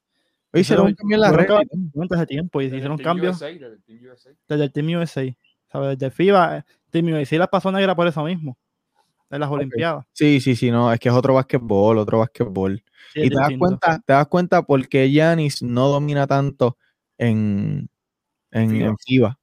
hicieron un Hicieron- cambio en la cuenta hace tiempo y Desde el hicieron cambios USA, desde el Team USA. desde el Team USA. ¿sabes? Desde FIBA, eh, Team USA las pasó negra por eso mismo, en las Olimpiadas. Sí, sí, sí, no, es que es otro basquetbol, otro basquetbol. Sí, Y te das cuenta, te das cuenta por qué Giannis no domina tanto en, en, FIBA. en FIBA.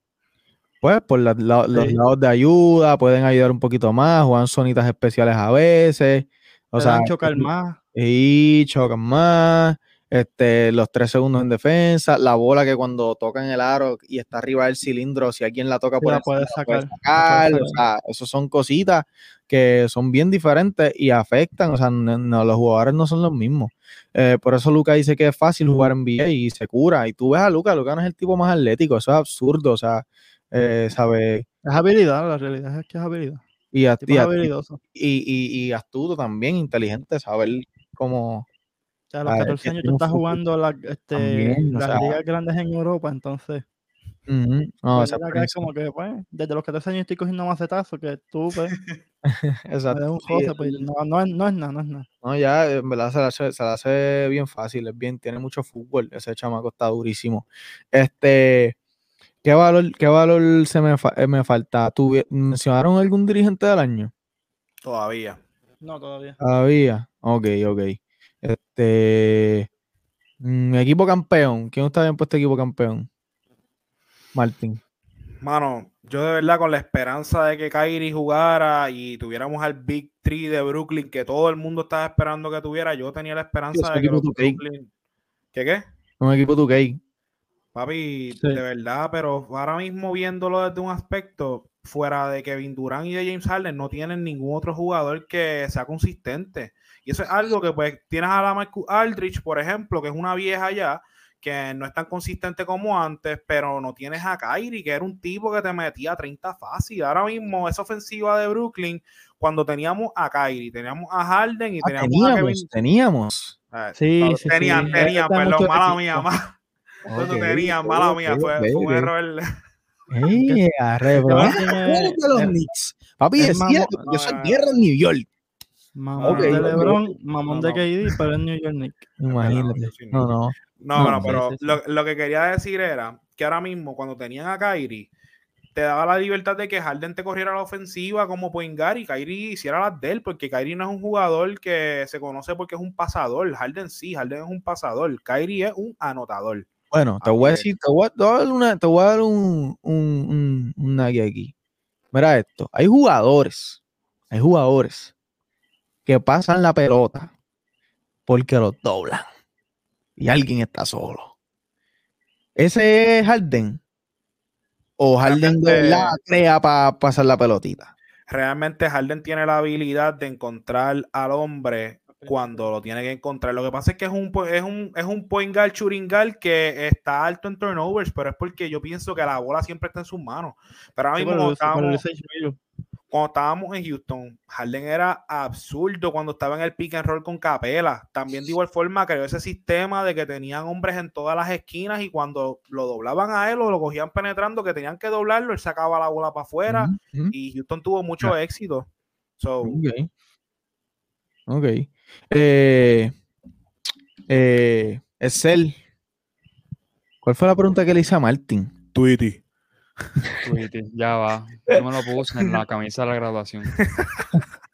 Pues por la- la- los lados de ayuda, pueden ayudar un poquito más, juegan zonitas especiales a veces. O Te sea, chocar más. y chocan más, este, los tres segundos en defensa, la bola que cuando tocan el aro y está arriba del cilindro, si alguien la toca Sí, por la encima, puedes la puede sacar, o sea, eso son cositas que son bien diferentes y afectan, o sea, no, no, los jugadores no son los mismos. Eh, por eso Luca dice que es fácil jugar en NBA y se cura. Y tú ves a Luca, Luca no es el tipo más atlético, eso es absurdo, o sea, eh, ¿sabes? Es habilidad, la realidad es que es habilidad. Y, a- y es a- habilidoso. y, y- y astuto también, inteligente, saber cómo... O sea, a los Ah, es 14 que años tú estás jugando este, también, las sea, ligas grandes en Europa, entonces no, pues, esa es como que, pues, desde los 14 años estoy cogiendo macetazos que tú, pues, [laughs] Exacto. un es- pues, no, no, es, no es nada, no es nada. No, ya, en verdad se la, hace, se la hace bien fácil, es bien, tiene mucho fútbol, ese chamaco está durísimo. Este, ¿qué valor, qué valor se me, fa- eh, me falta? ¿Tuvi- ¿Mencionaron algún dirigente del año? Todavía. No, todavía. Todavía. Ok, ok. Este, mm, equipo campeón. ¿Quién está bien puesto equipo campeón? Martín. Mano, yo de verdad con la esperanza de que Kyrie jugara y tuviéramos al Big Three de Brooklyn que todo el mundo estaba esperando que tuviera, yo tenía la esperanza de que equipo los 2K. Brooklyn... ¿Qué qué? Un equipo 2K. Papi, Sí. de verdad, pero ahora mismo viéndolo desde un aspecto, fuera de Kevin Durant y de James Harden, no tienen ningún otro jugador que sea consistente. Y eso es algo que pues tienes a la Marcus Aldrich, por ejemplo, que es una vieja ya, que no es tan consistente como antes, pero no tienes a Kyrie, que era un tipo que te metía 30 fácil. Ahora mismo esa ofensiva de Brooklyn, cuando teníamos a Kyrie, teníamos a Harden y Ah, teníamos a Kevin... teníamos, teníamos. Ah, Sí, no, sí, tenían, sí. tenían, perdón, mala mía, ma- cuando Ok, tenían, mala mía, fue, un error. Ey, arre, bro. Martin Ah, es- ¿cómo que los es- Knicks? Papi, es mamón. que yo soy tierra en New York. Mamón Ok, de. LeBron, mamón No, de no. KD, pero es New York Knicks. Imagínate. No, no. No, No, no, pero sí, sí. Lo, lo que quería decir era que ahora mismo, cuando tenían a Kyrie, te daba la libertad de que Harden te corriera la ofensiva como point guard y Kyrie hiciera las de él, porque Kyrie no es un jugador que se conoce porque es un pasador. Harden sí, Harden es un pasador. Kyrie es un anotador. Bueno, te Ah, voy a ok. decir, te voy a, te voy a dar una, te voy a dar un, un, un, un aquí. Mira esto, hay jugadores, hay jugadores que pasan la pelota porque los doblan y alguien está solo. ¿Ese es Harden? ¿O Harden Realmente- verdad crea para pasar la pelotita? Realmente Harden tiene la habilidad de encontrar al hombre cuando lo tiene que encontrar. Lo que pasa es que es un, es un, es un point guard, shooting guard que está alto en turnovers, pero es porque yo pienso que la bola siempre está en sus manos. Pero ahora mismo cuando estábamos, cuando en Houston, Harden era absurdo cuando estaba en el pick and roll con Capela. También de igual forma creó ese sistema de que tenían hombres en todas las esquinas y cuando lo doblaban a él o lo cogían penetrando, que tenían que doblarlo, él sacaba la bola para afuera y Houston tuvo mucho éxito. So, Ok. Ok. Eh, eh, Excel. ¿Cuál fue la pregunta que le hice a Martín? Tweety. Tweety, Ya va. Yo me lo puse en la camisa de la graduación. [laughs]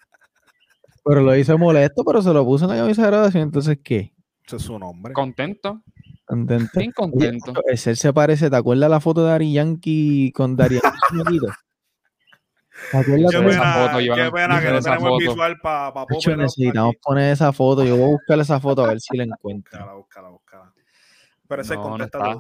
Pero lo hice molesto, pero se lo puso en la camisa de graduación. Entonces, ¿qué? Ese es su nombre. ¿Contento? ¿Contento? Bien contento. Excel se parece, ¿te acuerdas la foto de Ari Yankee con Dari [laughs] Yankee? ¿Te acuerdas Qué pena, foto, Iván. qué pena que no tenemos visual para pa Hacho, necesitamos poner esa foto. Yo voy a buscar esa foto a ver si la [laughs] encuentro. Búscala, búscala, búscala. Pero ese No, no está.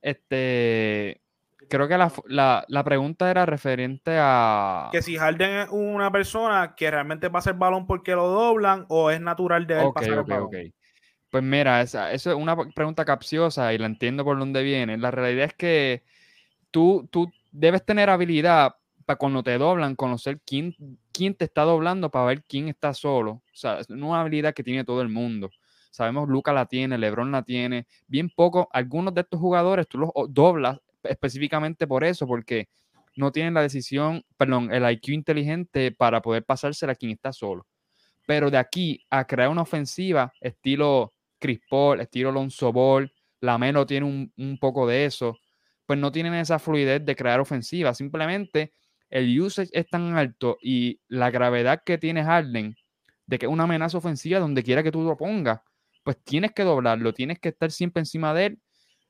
Este, creo que la, la, la pregunta era referente a... Que si Harden es una persona que realmente pasa el balón porque lo doblan o es natural de él pasar el ok, balón. Pues mira, esa, eso es una pregunta capciosa y la entiendo por dónde viene. La realidad es que tú, tú debes tener habilidad para cuando te doblan, conocer quién, quién te está doblando para ver quién está solo. O sea, es una habilidad que tiene todo el mundo. Sabemos, Luca la tiene, Lebron la tiene. Bien poco, algunos de estos jugadores tú los doblas específicamente por eso, porque no tienen la decisión, perdón, el IQ inteligente para poder pasársela a quien está solo. Pero de aquí a crear una ofensiva estilo Chris Paul, estilo Lonzo Ball, Lamelo tiene un, un poco de eso, pues no tienen esa fluidez de crear ofensiva. Simplemente el usage es tan alto y la gravedad que tiene Harden de que es una amenaza ofensiva donde quiera que tú lo pongas, pues tienes que doblarlo, tienes que estar siempre encima de él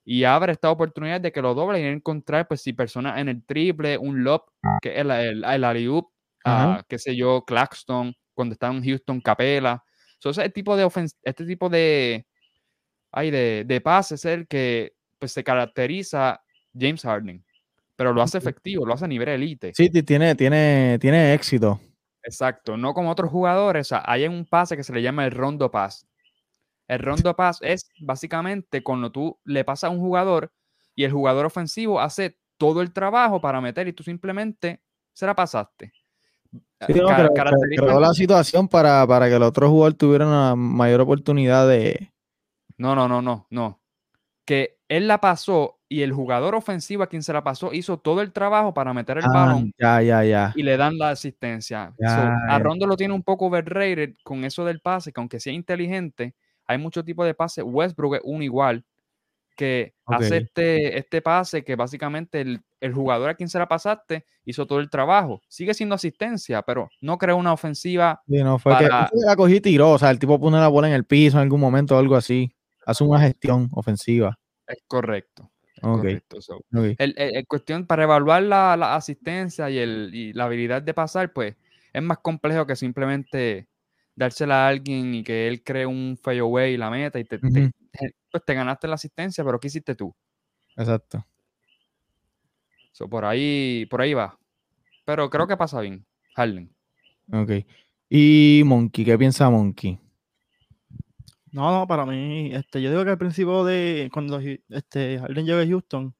y abre esta oportunidad de que lo doble y encontrar, pues, si personas en el triple, un lob, que es el, el, el alley-oop, Ajá. ah, qué sé yo, Claxton, cuando estaba en Houston, Capela. So, ese tipo de este tipo de, ay, de, de pase es el que pues, se caracteriza James Harden, pero lo hace efectivo, lo hace a nivel elite. Sí, ti- tiene, tiene, tiene éxito. Exacto, no como otros jugadores. O sea, hay un pase que se le llama el rondo pass. El rondo pass es básicamente cuando tú le pasas a un jugador y el jugador ofensivo hace todo el trabajo para meter y tú simplemente se la pasaste. Sí, no, Ca- pero- creó la situación para, para que el otro jugador tuviera una mayor oportunidad de. No, no, no, no, no. Que él la pasó y el jugador ofensivo a quien se la pasó hizo todo el trabajo para meter el Ah, balón ya, ya, ya. y le dan la asistencia. So, Ya, a. Rondo lo tiene un poco overrated con eso del pase, que aunque sea inteligente, hay muchos tipos de pase. Westbrook es uno igual, que hace este, este pase que básicamente el, el jugador a quien se la pasaste hizo todo el trabajo. Sigue siendo asistencia, pero no creó una ofensiva. Sí, no, fue que para- fue que la cogí y tiró. O sea, el tipo pone la bola en el piso en algún momento o algo así. Hace una gestión ofensiva. Es correcto. Es Ok. correcto. So, Ok. el, el- el cuestión para evaluar la, la asistencia y, el, y la habilidad de pasar, pues es más complejo que simplemente dársela a alguien y que él cree un fadeaway y la meta y te, te- pues te ganaste la asistencia, pero ¿qué hiciste tú? Exacto. So, por ahí, por ahí va. Pero creo que pasa bien, Harden. Ok. Y Monkey, ¿qué piensa Monkey? No, no, para mí, este, yo digo que al principio de cuando este, Harden llegó a Houston,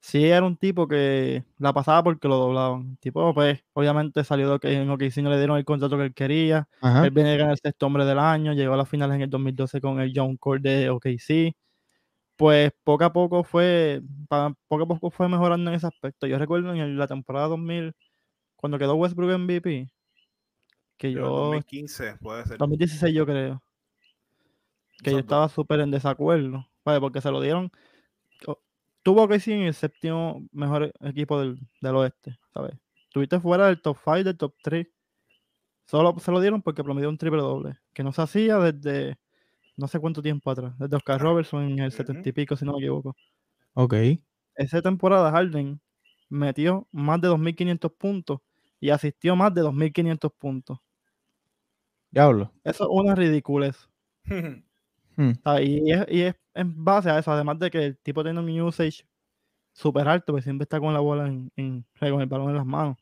sí era un tipo que la pasaba porque lo doblaban. El tipo, pues, obviamente salió de que en OKC no le dieron el contrato que él quería. Ajá. Él viene a ganar el sexto hombre del año, llegó a las finales en el 2012 con el John Core de OKC. Pues poco a poco fue, poco a poco fue mejorando en ese aspecto. Yo recuerdo en el- la temporada 2000, cuando quedó Westbrook MVP, que Pero yo 2015 puede ser. 2016 yo creo. Que yo estaba súper en desacuerdo. ¿vale? Porque se lo dieron. Tuvo que sí en el séptimo mejor equipo del, del oeste, ¿sabes? Tuviste fuera del top 5, del top 3. Solo se lo dieron porque promedió un triple doble. Que no se hacía desde no sé cuánto tiempo atrás. Desde Oscar Robertson en el. 70 y pico, si no me equivoco. Ok. Esa temporada Harden metió más de 2.500 puntos y asistió más de 2.500 puntos. Diablo. Eso es una ridiculez. [laughs] Hmm. ¿sabes? Y es, y es en base a eso, además de que el tipo tiene un usage súper alto, pues siempre está con la bola en, con el balón en las manos.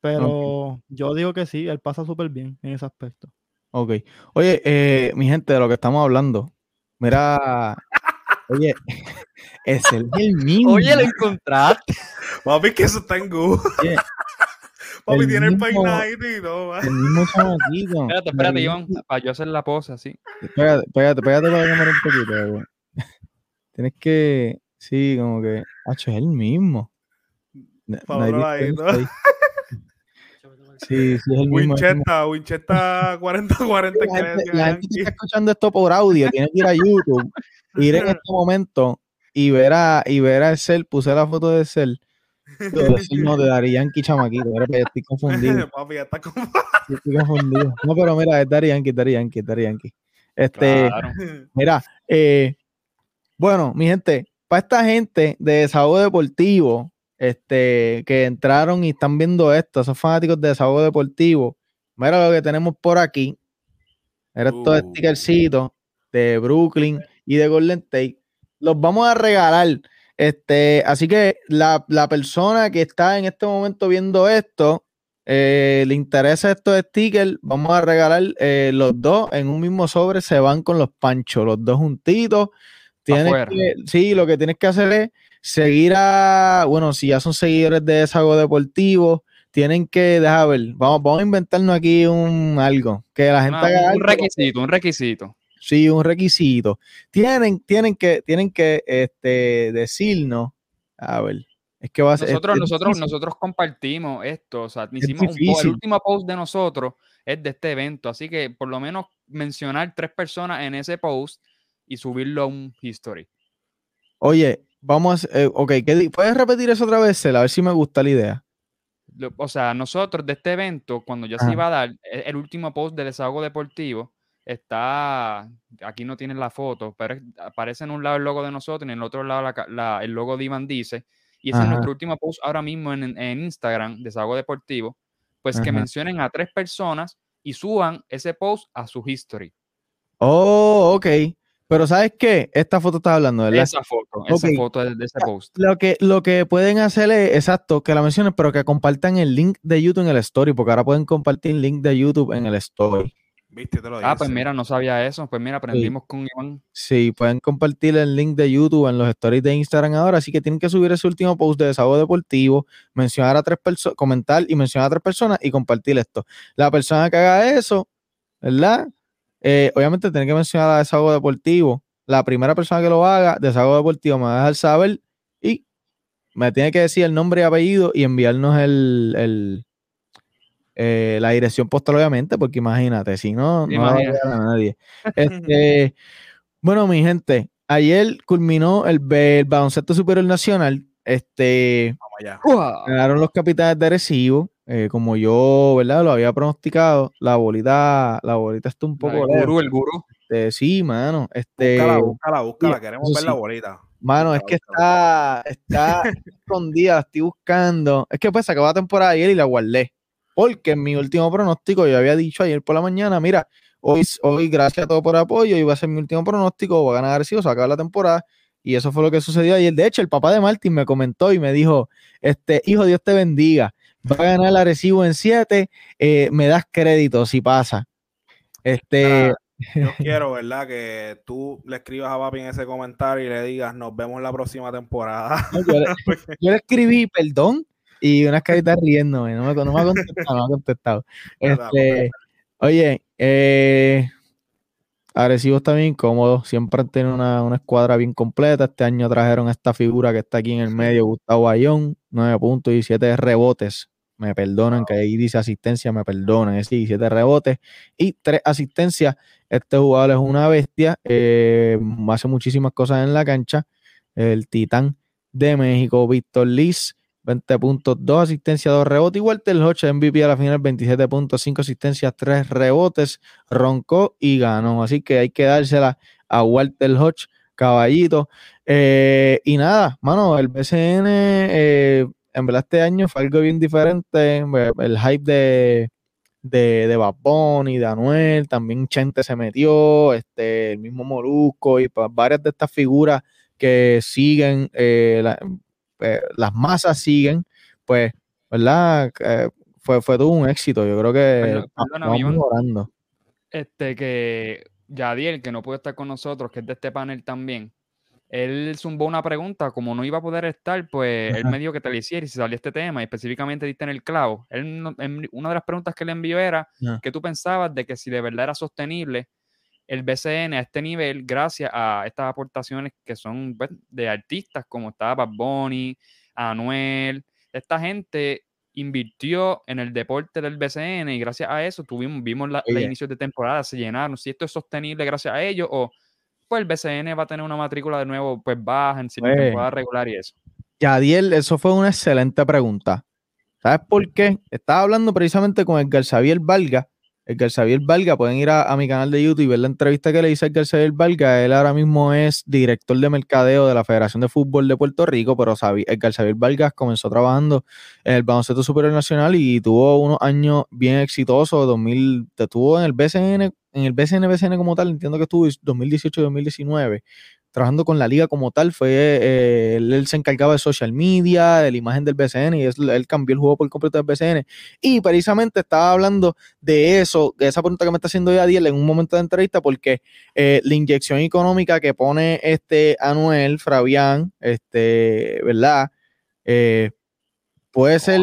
Pero yo digo que sí, él pasa súper bien en ese aspecto. Ok. Oye, eh, mi gente, de lo que estamos hablando. Mira. Oye, [laughs] es el, el mismo. Oye, lo encontraste. [laughs] Papi, que eso está en Google. Oye, Papi, el tiene el peinadito el mismo chamaquito. Espérate, espérate, Iván, para yo hacer la pose así. Pégate, pégate, pégate para cámara un poquito. güey. Tienes que. Sí, como que. Hacho, es el mismo. Pablo ahí, ¿no? Sí, sí, es el mismo. Winchester 40-40 La gente, la gente que está escuchando esto por audio tiene que ir a YouTube, ir en este momento y ver a, y ver a Cel, puse la foto de Cel. Pero no, de Dari Yankee chamaquito, mira, pues, estoy confundido, [laughs] Papi, ya está como... estoy confundido. No, pero mira, es Dari Yankee, Dari Yankee, Dari Yankee. Este, Claro. mira, eh, bueno, mi gente, para esta gente de Desahogo Deportivo, este, que entraron y están viendo esto, esos fanáticos de Desahogo Deportivo, mira lo que tenemos por aquí. Mira estos Uh. stickercitos de Brooklyn y de Golden State. Los vamos a regalar. Este, así que la, la persona que está en este momento viendo esto, eh, le interesa estos stickers, vamos a regalar eh, los dos en un mismo sobre, se van con los panchos, los dos juntitos. Tienes que, sí, lo que tienes que hacer es seguir a, bueno, si ya son seguidores de Desago Deportivo, tienen que, deja ver, vamos, vamos a inventarnos aquí un algo, que la gente haga un algo, requisito, un requisito. Sí, un requisito. Tienen, tienen que, tienen que este, decirnos. A ver, es que va a ser. Nosotros, es nosotros, nosotros compartimos esto, o sea, hicimos un po- el último post de nosotros es de este evento, así que por lo menos mencionar tres personas en ese post y subirlo a un history. Oye, vamos a. eh, ok, ¿qué di- ¿puedes repetir eso otra vez, Cela? A ver si me gusta la idea. Lo- O sea, nosotros de este evento, cuando ya se iba a dar, e- el último post del desahogo deportivo, está, aquí no tienen la foto, pero aparece en un lado el logo de nosotros y en el otro lado la ca- la- el logo de Iván Dice, y ese es nuestro último post ahora mismo en, en Instagram, desahogo deportivo, pues que mencionen a tres personas y suban ese post a su history. Oh, ok. Pero ¿sabes qué? Esta foto está hablando, ¿verdad? Esa foto, esa foto de, de ese post. Lo que, lo que pueden hacer es, exacto, que la mencionen, pero que compartan el link de YouTube en el story, porque ahora pueden compartir el link de YouTube en el story. Viste, te lo Ah, pues mira, no sabía eso. Pues mira, aprendimos con Iván. Sí, pueden compartir el link de YouTube en los stories de Instagram ahora, así que tienen que subir ese último post de desahogo deportivo, mencionar a tres personas, comentar y mencionar a tres personas y compartir esto. La persona que haga eso, ¿verdad? Eh, obviamente tiene que mencionar a desahogo deportivo. La primera persona que lo haga, desahogo deportivo, me va a dejar saber y me tiene que decir el nombre y apellido y enviarnos el, el, eh, la dirección postal, obviamente, porque imagínate, si no, no va a a nadie. [laughs] Este, bueno, mi gente, ayer culminó el, el baloncesto superior nacional. Este, Vamos allá. ganaron los capitanes de Arecibo. eh, como yo, ¿verdad? Lo había pronosticado. La bolita, la bolita está un poco lejos. gurú, el gurú. Este, sí, mano. Este, Búscala, búscala, búscala. Queremos ver la bolita. mano, es que está, está [laughs] escondida, la estoy buscando. Es que pues se acabó la temporada ayer y la guardé. Porque en mi último pronóstico, yo había dicho ayer por la mañana, mira, hoy, hoy gracias a todo por el apoyo, iba a ser mi último pronóstico, va a ganar Arecibo, se va a acabar la temporada. Y eso fue lo que sucedió ayer. De hecho, el papá de Martín me comentó y me dijo, este, hijo, Dios te bendiga. Va a ganar el Arecibo en 7, me das crédito si pasa. Este, [laughs] Yo quiero, ¿verdad? Que tú le escribas a papi en ese comentario y le digas, nos vemos la próxima temporada. No, yo, le, [laughs] yo le escribí perdón y unas caritas riéndome. No me, no me ha contestado, no me ha contestado. [laughs] Este, oye, eh, Arecibo está bien cómodo. Siempre han tenido una, una escuadra bien completa. Este año trajeron esta figura que está aquí en el medio, Gustavo Bayón, 9 puntos y 7 rebotes. Me perdonan, que ahí dice asistencia, me perdonan. Es 7 rebotes y 3 asistencias. Este jugador es una bestia. eh, hace muchísimas cosas en la cancha. El titán de México, Víctor Liz, 20 puntos, 2 asistencias, 2 rebotes. Y Walter Hodge, MVP a la final, 27 puntos, 5 asistencias, 3 rebotes. Roncó y ganó. Así que hay que dársela a Walter Hodge, caballito. Eh, y nada, mano, el BCN, eh, en verdad este año fue algo bien diferente. El hype de, de, de Bad Bunny, de Anuel, también Chente se metió, este, el mismo Molusco y varias de estas figuras que siguen, eh, eh, las masas siguen, pues, ¿verdad? Eh, fue, fue todo un éxito. Yo creo que vamos mejorando. Este que Yadiel, que no pudo estar con nosotros, que es de este panel también, él zumbó una pregunta, como no iba a poder estar, pues él Ajá. me dijo que te la hiciera y si salía este tema, y específicamente diste en el clavo. Él, en- una de las preguntas que le envió era Ajá. que tú pensabas de que si de verdad era sostenible el BCN a este nivel gracias a estas aportaciones que son pues, de artistas como estaba Bad Bunny, Anuel, esta gente invirtió en el deporte del BCN y gracias a eso tuvimos, vimos los Oye. inicios de temporada, se llenaron. Si esto es sostenible gracias a ellos o pues el BCN va a tener una matrícula de nuevo pues baja en cierta Pues, temporada regular y eso. Yadiel, eso fue una excelente pregunta. ¿Sabes por qué? Estaba hablando precisamente con Edgar Xavier Valga. Edgar Xavier Valga, pueden ir a, a mi canal de YouTube y ver la entrevista que le hice a Edgar Xavier Valga. Él ahora mismo es director de mercadeo de la Federación de Fútbol de Puerto Rico, pero Edgar Xavier Valga comenzó trabajando en el baloncesto superior nacional y tuvo unos años bien exitosos. 2000, estuvo en el BCN, en el BCN, BCN como tal, entiendo que estuvo 2018 y 2019 trabajando con la liga como tal, fue eh, él, él se encargaba de social media, de la imagen del BCN y es- él cambió el juego por completo del BCN. Y precisamente estaba hablando de eso, de esa pregunta que me está haciendo Yadiel en un momento de entrevista, porque eh, la inyección económica que pone este Anuel Fabián, este, ¿verdad? Eh, puede ser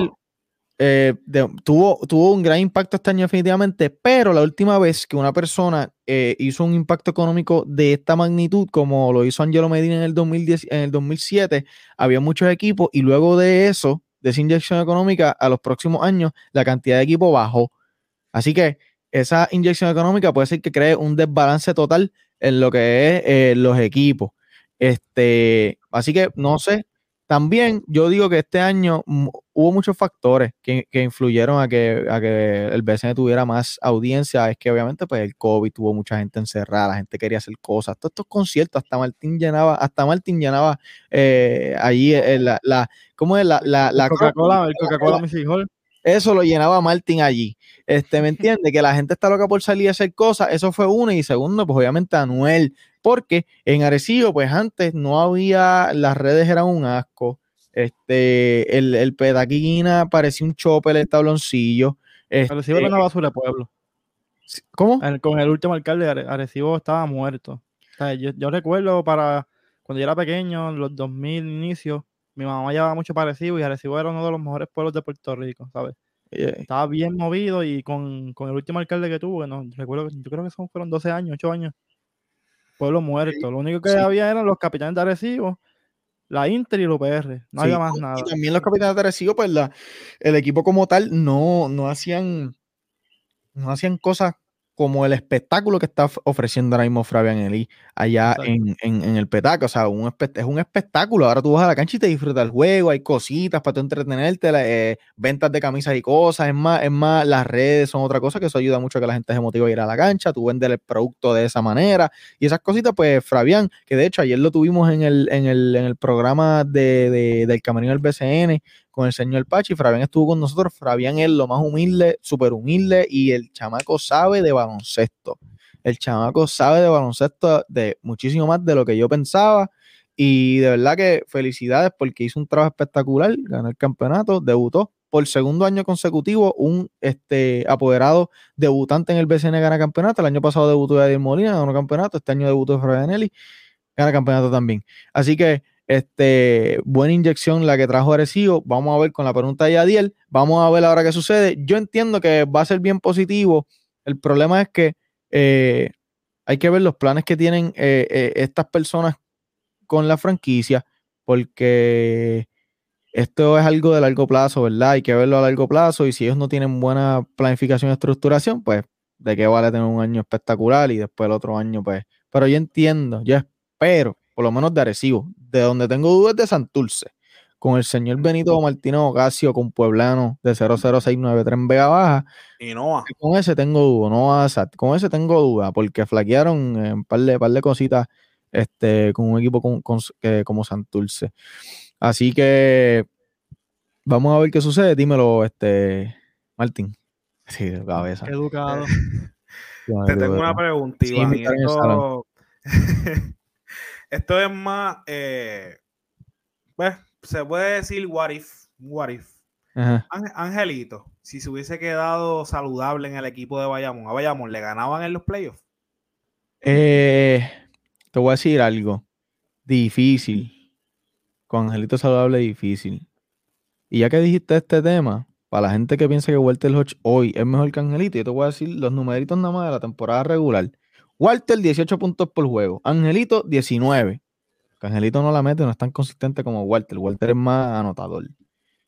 de- tuvo, tuvo un gran impacto este año definitivamente, pero la última vez que una persona eh, hizo un impacto económico de esta magnitud, como lo hizo Angelo Medina en el, 2010, en el 2007, había muchos equipos y luego de eso, de esa inyección económica, a los próximos años, la cantidad de equipos bajó. Así que esa inyección económica puede ser que cree un desbalance total en lo que es eh, los equipos. Este, así que no sé, también yo digo que este año hubo muchos factores que, que influyeron a que, a que el BCN tuviera más audiencia. Es que obviamente pues el COVID tuvo mucha gente encerrada, la gente quería hacer cosas. Todos estos conciertos, hasta Martín llenaba, hasta Martín llenaba eh, allí eh, la, la, ¿cómo es? La, la, la Coca-Cola, el Coca-Cola Music Hall. eso lo llenaba Martín allí. Este, ¿me [laughs] entiende? Que la gente está loca por salir a hacer cosas, eso fue uno. Y segundo, pues obviamente Anuel, porque en Arecibo, pues antes no había, las redes eran un asco. Este, el, el pedaquina parecía un chopper, el tabloncillo. Arecibo era Este, una basura de pueblo. ¿Cómo? El- con el último alcalde, Are- Arecibo estaba muerto. O sea, yo, yo recuerdo para cuando yo era pequeño, en los 2000 inicios, mi mamá llevaba mucho para Arecibo y Arecibo era uno de los mejores pueblos de Puerto Rico, ¿sabes? Estaba bien movido y con, con el último alcalde que tuvo, que no recuerdo, yo creo que son, fueron 12 años, 8 años, pueblo muerto. Lo único que sí. había eran los capitanes de Arecibo, la Inter y el UPR, no Sí, había más y nada. también los capitanes de Arecibo, pues la, el equipo como tal no, no hacían no hacían cosas como el espectáculo que está of- ofreciendo ahora mismo Fabián Eli allá en, en- en el petaco. O sea, un es un espectáculo. Ahora tú vas a la cancha y te disfrutas el juego, hay cositas para tú entretenerte, la- eh, ventas de camisas y cosas. Es más, es más, las redes son otra cosa que eso ayuda mucho a que la gente se motive a ir a la cancha. Tú vendes el producto de esa manera. Y esas cositas, pues, Fabián, que de hecho ayer lo tuvimos en el, en el, en el programa de, de- del Camerino del BCN con el señor Pachi. Fabián estuvo con nosotros. Fabián es lo más humilde, súper humilde y el chamaco sabe de baloncesto. El chamaco sabe de baloncesto de muchísimo más de lo que yo pensaba. Y de verdad que felicidades porque hizo un trabajo espectacular, ganó el campeonato, debutó por segundo año consecutivo, un este, apoderado debutante en el BCN gana campeonato. El año pasado debutó Yadir Molina, ganó campeonato. Este año debutó Fabianelli, gana campeonato también. Así que este, buena inyección la que trajo Arecibo. Vamos a ver con la pregunta de Yadiel. Vamos a ver ahora qué sucede. Yo entiendo que va a ser bien positivo. El problema es que eh, hay que ver los planes que tienen eh, eh, estas personas con la franquicia, porque esto es algo de largo plazo, ¿verdad? Hay que verlo a largo plazo y si ellos no tienen buena planificación y estructuración, pues de qué vale tener un año espectacular y después el otro año, pues. Pero yo entiendo, yo espero, por lo menos de Arecibo, de donde tengo dudas de Santurce, con el señor Benito Martínez Ocasio, con Pueblano de 00693 en Vega Baja, Y Noah. con ese tengo duda, no a Sat, con ese tengo duda, porque flaquearon un par de, par de cositas este, con un equipo con- con- que- como Santurce. Así que vamos a ver qué sucede. Dímelo, este, Martín. [laughs] Sí, de cabeza. Educado. [laughs] Te tengo una pregunta, Iván. [laughs] esto, es más, eh, pues, se puede decir what if, what if. Ajá. Angelito, si se hubiese quedado saludable en el equipo de Bayamón, a Bayamón le ganaban en los playoffs. Eh, te voy a decir algo. Difícil. Con Angelito Saludable, difícil. Y ya que dijiste este tema, para la gente que piensa que Walter Hodge hoy es mejor que Angelito, yo te voy a decir los numeritos nada más de la temporada regular. Walter, 18 puntos por juego. Angelito, 19. Que Angelito no la mete, no es tan consistente como Walter. Walter es más anotador.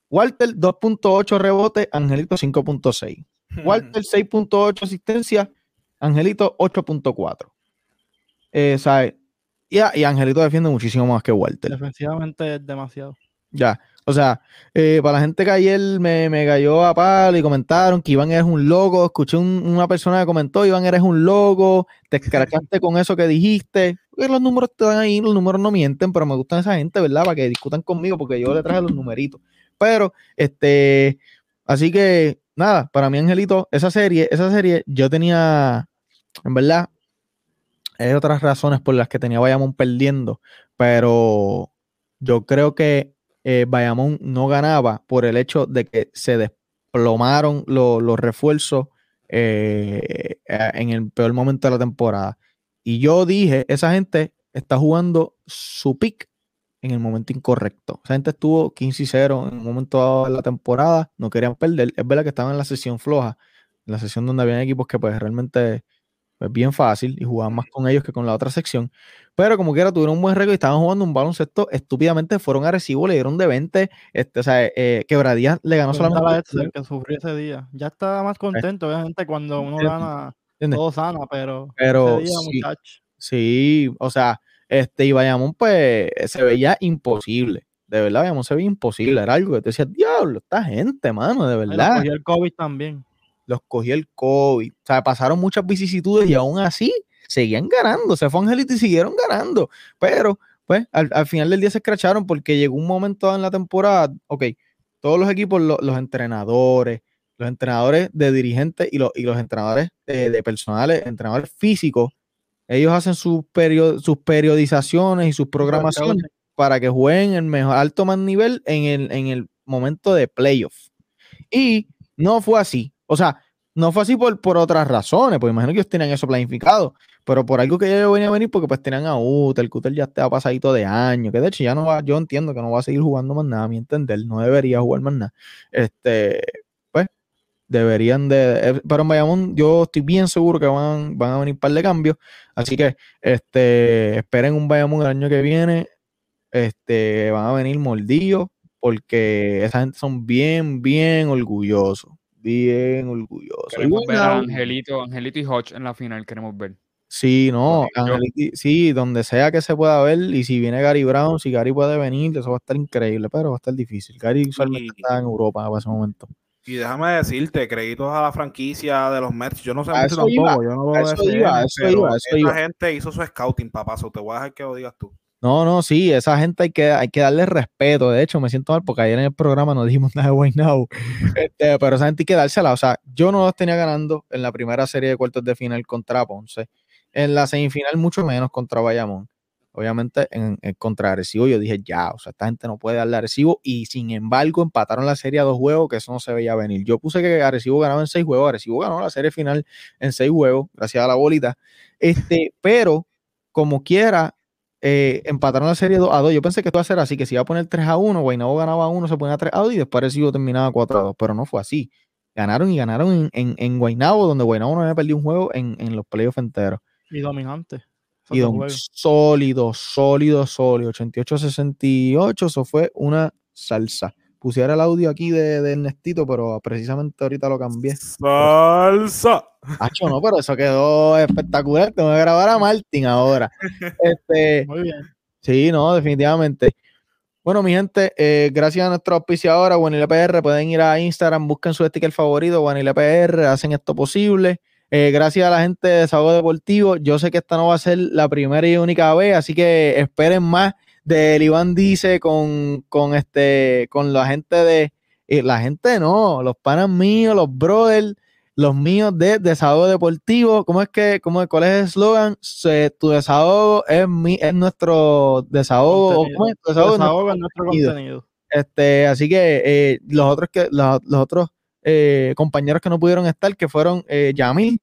Walter, 2.8 rebotes. Angelito, 5.6. [laughs] Walter 6.8 asistencia, Angelito 8.4. Eh, ¿sabe? Y, y Angelito defiende muchísimo más que Walter. Defensivamente es demasiado. Ya. O sea, eh, para la gente que ayer me, me cayó a palo y comentaron que Iván eres un loco, escuché un- una persona que comentó, Iván eres un loco, te escrachaste con eso que dijiste. Porque los números están ahí, los números no mienten, pero me gustan esa gente, ¿verdad? Para que discutan conmigo, porque yo le traje los numeritos. Pero, este, así que, nada, para mí, Angelito, esa serie, esa serie, yo tenía, en verdad, hay otras razones por las que tenía Bayamón perdiendo, pero yo creo que eh, Bayamón no ganaba por el hecho de que se desplomaron lo- los refuerzos eh, eh, en el peor momento de la temporada. Y yo dije, esa gente está jugando su pick en el momento incorrecto. Esa gente estuvo 15 y 0 en un momento dado de la temporada, no querían perder. Es verdad que estaban en la sesión floja, en la sesión donde habían equipos que pues realmente es bien fácil y jugaban más con ellos que con la otra sección. Pero como quiera, tuvieron un buen récord y estaban jugando un baloncesto estúpidamente, fueron agresivos, le dieron de 20. Este, o sea, eh, Quebradías le ganó a solamente. Edsel, que sufrió ese día. Ya está más contento, obviamente, cuando uno gana ¿Entiendes? todo sana, pero, Pero día, sí. Sí, o sea, este, y Bayamón, pues, se veía imposible. De verdad, Bayamón se veía imposible. Era algo que te decía, diablo, esta gente, mano, de verdad. cogió el COVID también. Los cogió el COVID. O sea, pasaron muchas vicisitudes y aún así seguían ganando. Se fue Angelito y siguieron ganando. Pero, pues, al, al final del día se escracharon porque llegó un momento en la temporada, ok, todos los equipos, lo- los entrenadores, los entrenadores de dirigentes y los, y los entrenadores de, de personales, entrenadores físicos, ellos hacen sus, perio- sus periodizaciones y sus programaciones para que jueguen el mejor alto más nivel en el, en el momento de playoff. Y no fue así. O sea, no fue así por, por otras razones, pues imagino que ellos tenían eso planificado, pero por algo que ya venía a venir porque pues tenían a Uter, el Cutter ya estaba pasadito de año, que de hecho ya no va, yo entiendo que no va a seguir jugando más nada, a mi entender, no debería jugar más nada. Este, pues, deberían de, eh, pero en Bayamón yo estoy bien seguro que van, van a venir un par de cambios, así que este, esperen un Bayamón el año que viene, este, van a venir mordidos, porque esa gente son bien, bien orgullosos, bien orgullosos. Queremos ver a Angelito, Angelito y Hodge en la final, queremos ver. Sí, no, Angeliti- sí, donde sea que se pueda ver, y si viene Gary Brown, si Gary puede venir, eso va a estar increíble, pero va a estar difícil. Gary usualmente Y- está en Europa para ese momento. Y déjame decirte, créditos a la franquicia de los Mets. Yo no sé mucho eso tampoco. iba, yo no a veo eso BCN, iba, a eso iba, eso iba. gente hizo su scouting, papazo. Te voy a dejar que lo digas tú. No, no, sí, esa gente hay que, hay que darle respeto. De hecho, me siento mal porque ayer en el programa no dijimos [laughs] nada de Guaynabo. Este, pero esa gente hay que dársela. O sea, yo no los tenía ganando en la primera serie de cuartos de final contra Ponce. En la semifinal, mucho menos contra Bayamón. Obviamente, en, en contra Arecibo, yo dije ya, o sea, esta gente no puede darle a Arecibo. Y sin embargo, empataron la serie a dos juegos, que eso no se veía venir. Yo puse que Arecibo ganaba en seis juegos. Arecibo ganó la serie final en seis juegos, gracias a la bolita. Este, pero, como quiera, eh, empataron la serie 2 a 2. Yo pensé que esto iba a ser así, que si iba a poner 3 a 1, Guaynabo ganaba 1, se ponía 3 a 2 y después Arecibo terminaba 4 a 2, pero no fue así. Ganaron y ganaron en, en, en Guaynabo, donde Guaynabo no había perdido un juego en, en los playoffs enteros. Y dominante. Y don- sólido, sólido, sólido. 88-68, eso fue una salsa. Pusiera el audio aquí de, de Ernestito, pero precisamente ahorita lo cambié. Salsa. Hacho, no, pero eso quedó espectacular. Tengo que grabar a Martín ahora. [laughs] Este, Muy bien. Sí, no, definitivamente. Bueno, mi gente, eh, gracias a nuestro auspiciador, a WNLPR, pueden ir a Instagram, busquen su sticker favorito, WNLPR, hacen esto posible. Eh, gracias a la gente de Desahogo Deportivo, yo sé que esta no va a ser la primera y única vez, así que esperen más del Iván Dice con, con este, con la gente de, eh, la gente no, los panas míos, los brothers, los míos de Desahogo Deportivo. ¿Cómo es que, cómo, cuál es el eslogan? Se- Tu desahogo es mi, es nuestro desahogo. Contenido. ¿Cómo es? Tu desahogo es nuestro contenido. contenido. Este, así que eh, los otros que los, los otros eh, compañeros que no pudieron estar, que fueron eh, Yamil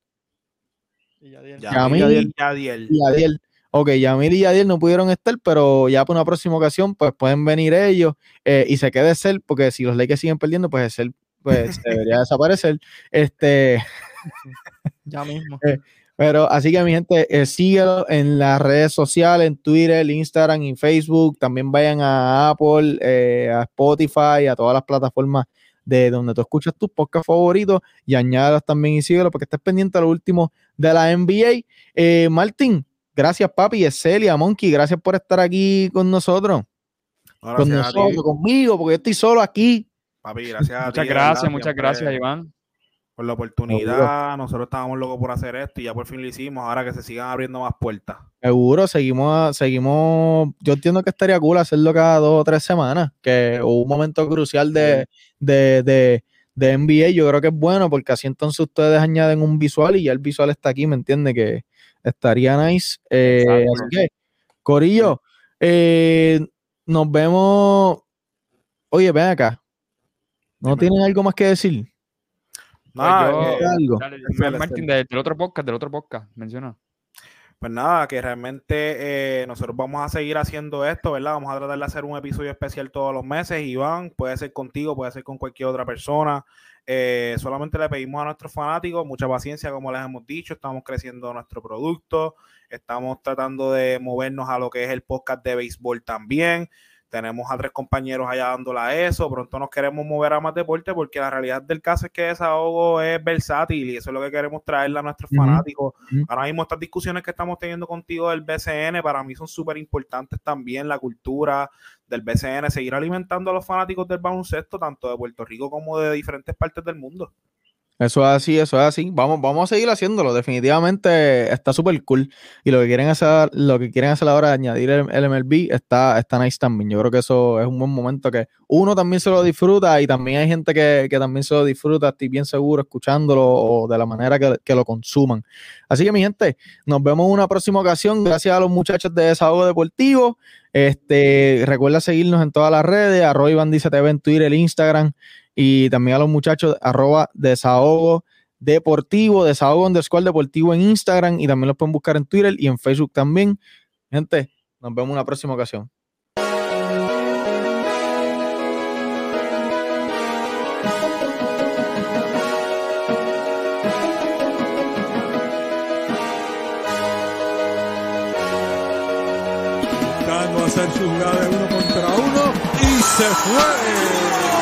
Y ya dieron. Yamil. Yadiel, Yadiel. y Adiel. Ok, Yamil y Yadiel no pudieron estar, pero ya para una próxima ocasión, pues pueden venir ellos eh, y se quede Cell, porque si los Lakers siguen perdiendo, pues el Cell pues, [laughs] debería desaparecer. Este, [laughs] Ya mismo. Pero así que mi gente, eh, síguelo en las redes sociales, en Twitter, Instagram y Facebook. También vayan a Apple, eh, a Spotify, a todas las plataformas de donde tú escuchas tus podcasts favoritos y añádalos también y síguelo porque estés pendiente a lo último de la NBA. Eh, Martín, gracias papi, Celia, Monkey, gracias por estar aquí con nosotros, No, con ti, nosotros, conmigo, porque yo estoy solo aquí. papi, gracias a ti. Muchas de gracias, verdad, muchas gracias, Iván. Por la oportunidad. Nosotros estábamos locos por hacer esto y ya por fin lo hicimos. Ahora que se sigan abriendo más puertas. Seguro, seguimos, seguimos. Yo entiendo que estaría cool hacerlo cada dos o tres semanas, que hubo un momento crucial de, de, de, de NBA. Yo creo que es bueno porque así entonces ustedes añaden un visual y ya el visual está aquí, ¿me entiende? Que estaría nice. Eh, así que, Corillo, eh, nos vemos. Oye, ven acá. ¿No Dime. tienen algo más que decir? Nada, yo- eh, algo. Dale, Martín, del, del otro podcast, del otro podcast, menciona. Pues nada, que realmente eh, nosotros vamos a seguir haciendo esto, ¿verdad? Vamos a tratar de hacer un episodio especial todos los meses. Iván, puede ser contigo, puede ser con cualquier otra persona. Eh, solamente le pedimos a nuestros fanáticos mucha paciencia, como les hemos dicho. Estamos creciendo nuestro producto, estamos tratando de movernos a lo que es el podcast de béisbol también. Tenemos a tres compañeros allá dándola a eso. Pronto nos queremos mover a más deporte porque la realidad del caso es que desahogo es versátil y eso es lo que queremos traerle a nuestros fanáticos. Ahora mismo estas discusiones que estamos teniendo contigo del BCN para mí son súper importantes también, la cultura del BCN, seguir alimentando a los fanáticos del baloncesto, tanto de Puerto Rico como de diferentes partes del mundo. Eso es así, eso es así. Vamos, vamos a seguir haciéndolo. Definitivamente está súper cool. Y lo que quieren hacer, lo que quieren hacer ahora añadir el, el MLB está, está nice también. Yo creo que eso es un buen momento que uno también se lo disfruta y también hay gente que, que también se lo disfruta, estoy bien seguro, escuchándolo o de la manera que, que lo consuman. Así que, mi gente, nos vemos en una próxima ocasión. Gracias a los muchachos de Desahogo Deportivo. Este, recuerda seguirnos en todas las redes, arroba en Twitter, Instagram y también a los muchachos arroba desahogo deportivo, desahogo underscore deportivo en Instagram y también los pueden buscar en Twitter y en Facebook también. Gente, nos vemos en una próxima ocasión. Hacer su jugada uno contra uno y se fue.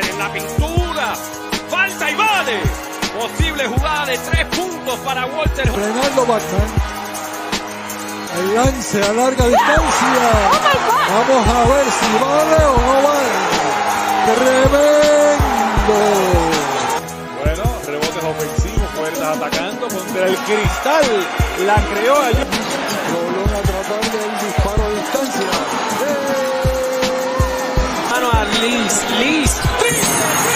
En la pintura. Falta y vale. Posible jugada de tres puntos para Walter. Frenando Batman. El lance a larga distancia. Vamos a ver si vale o no vale. Tremendo. Bueno, rebotes ofensivos, cuerdas atacando contra el cristal. La creó allí. Least, least.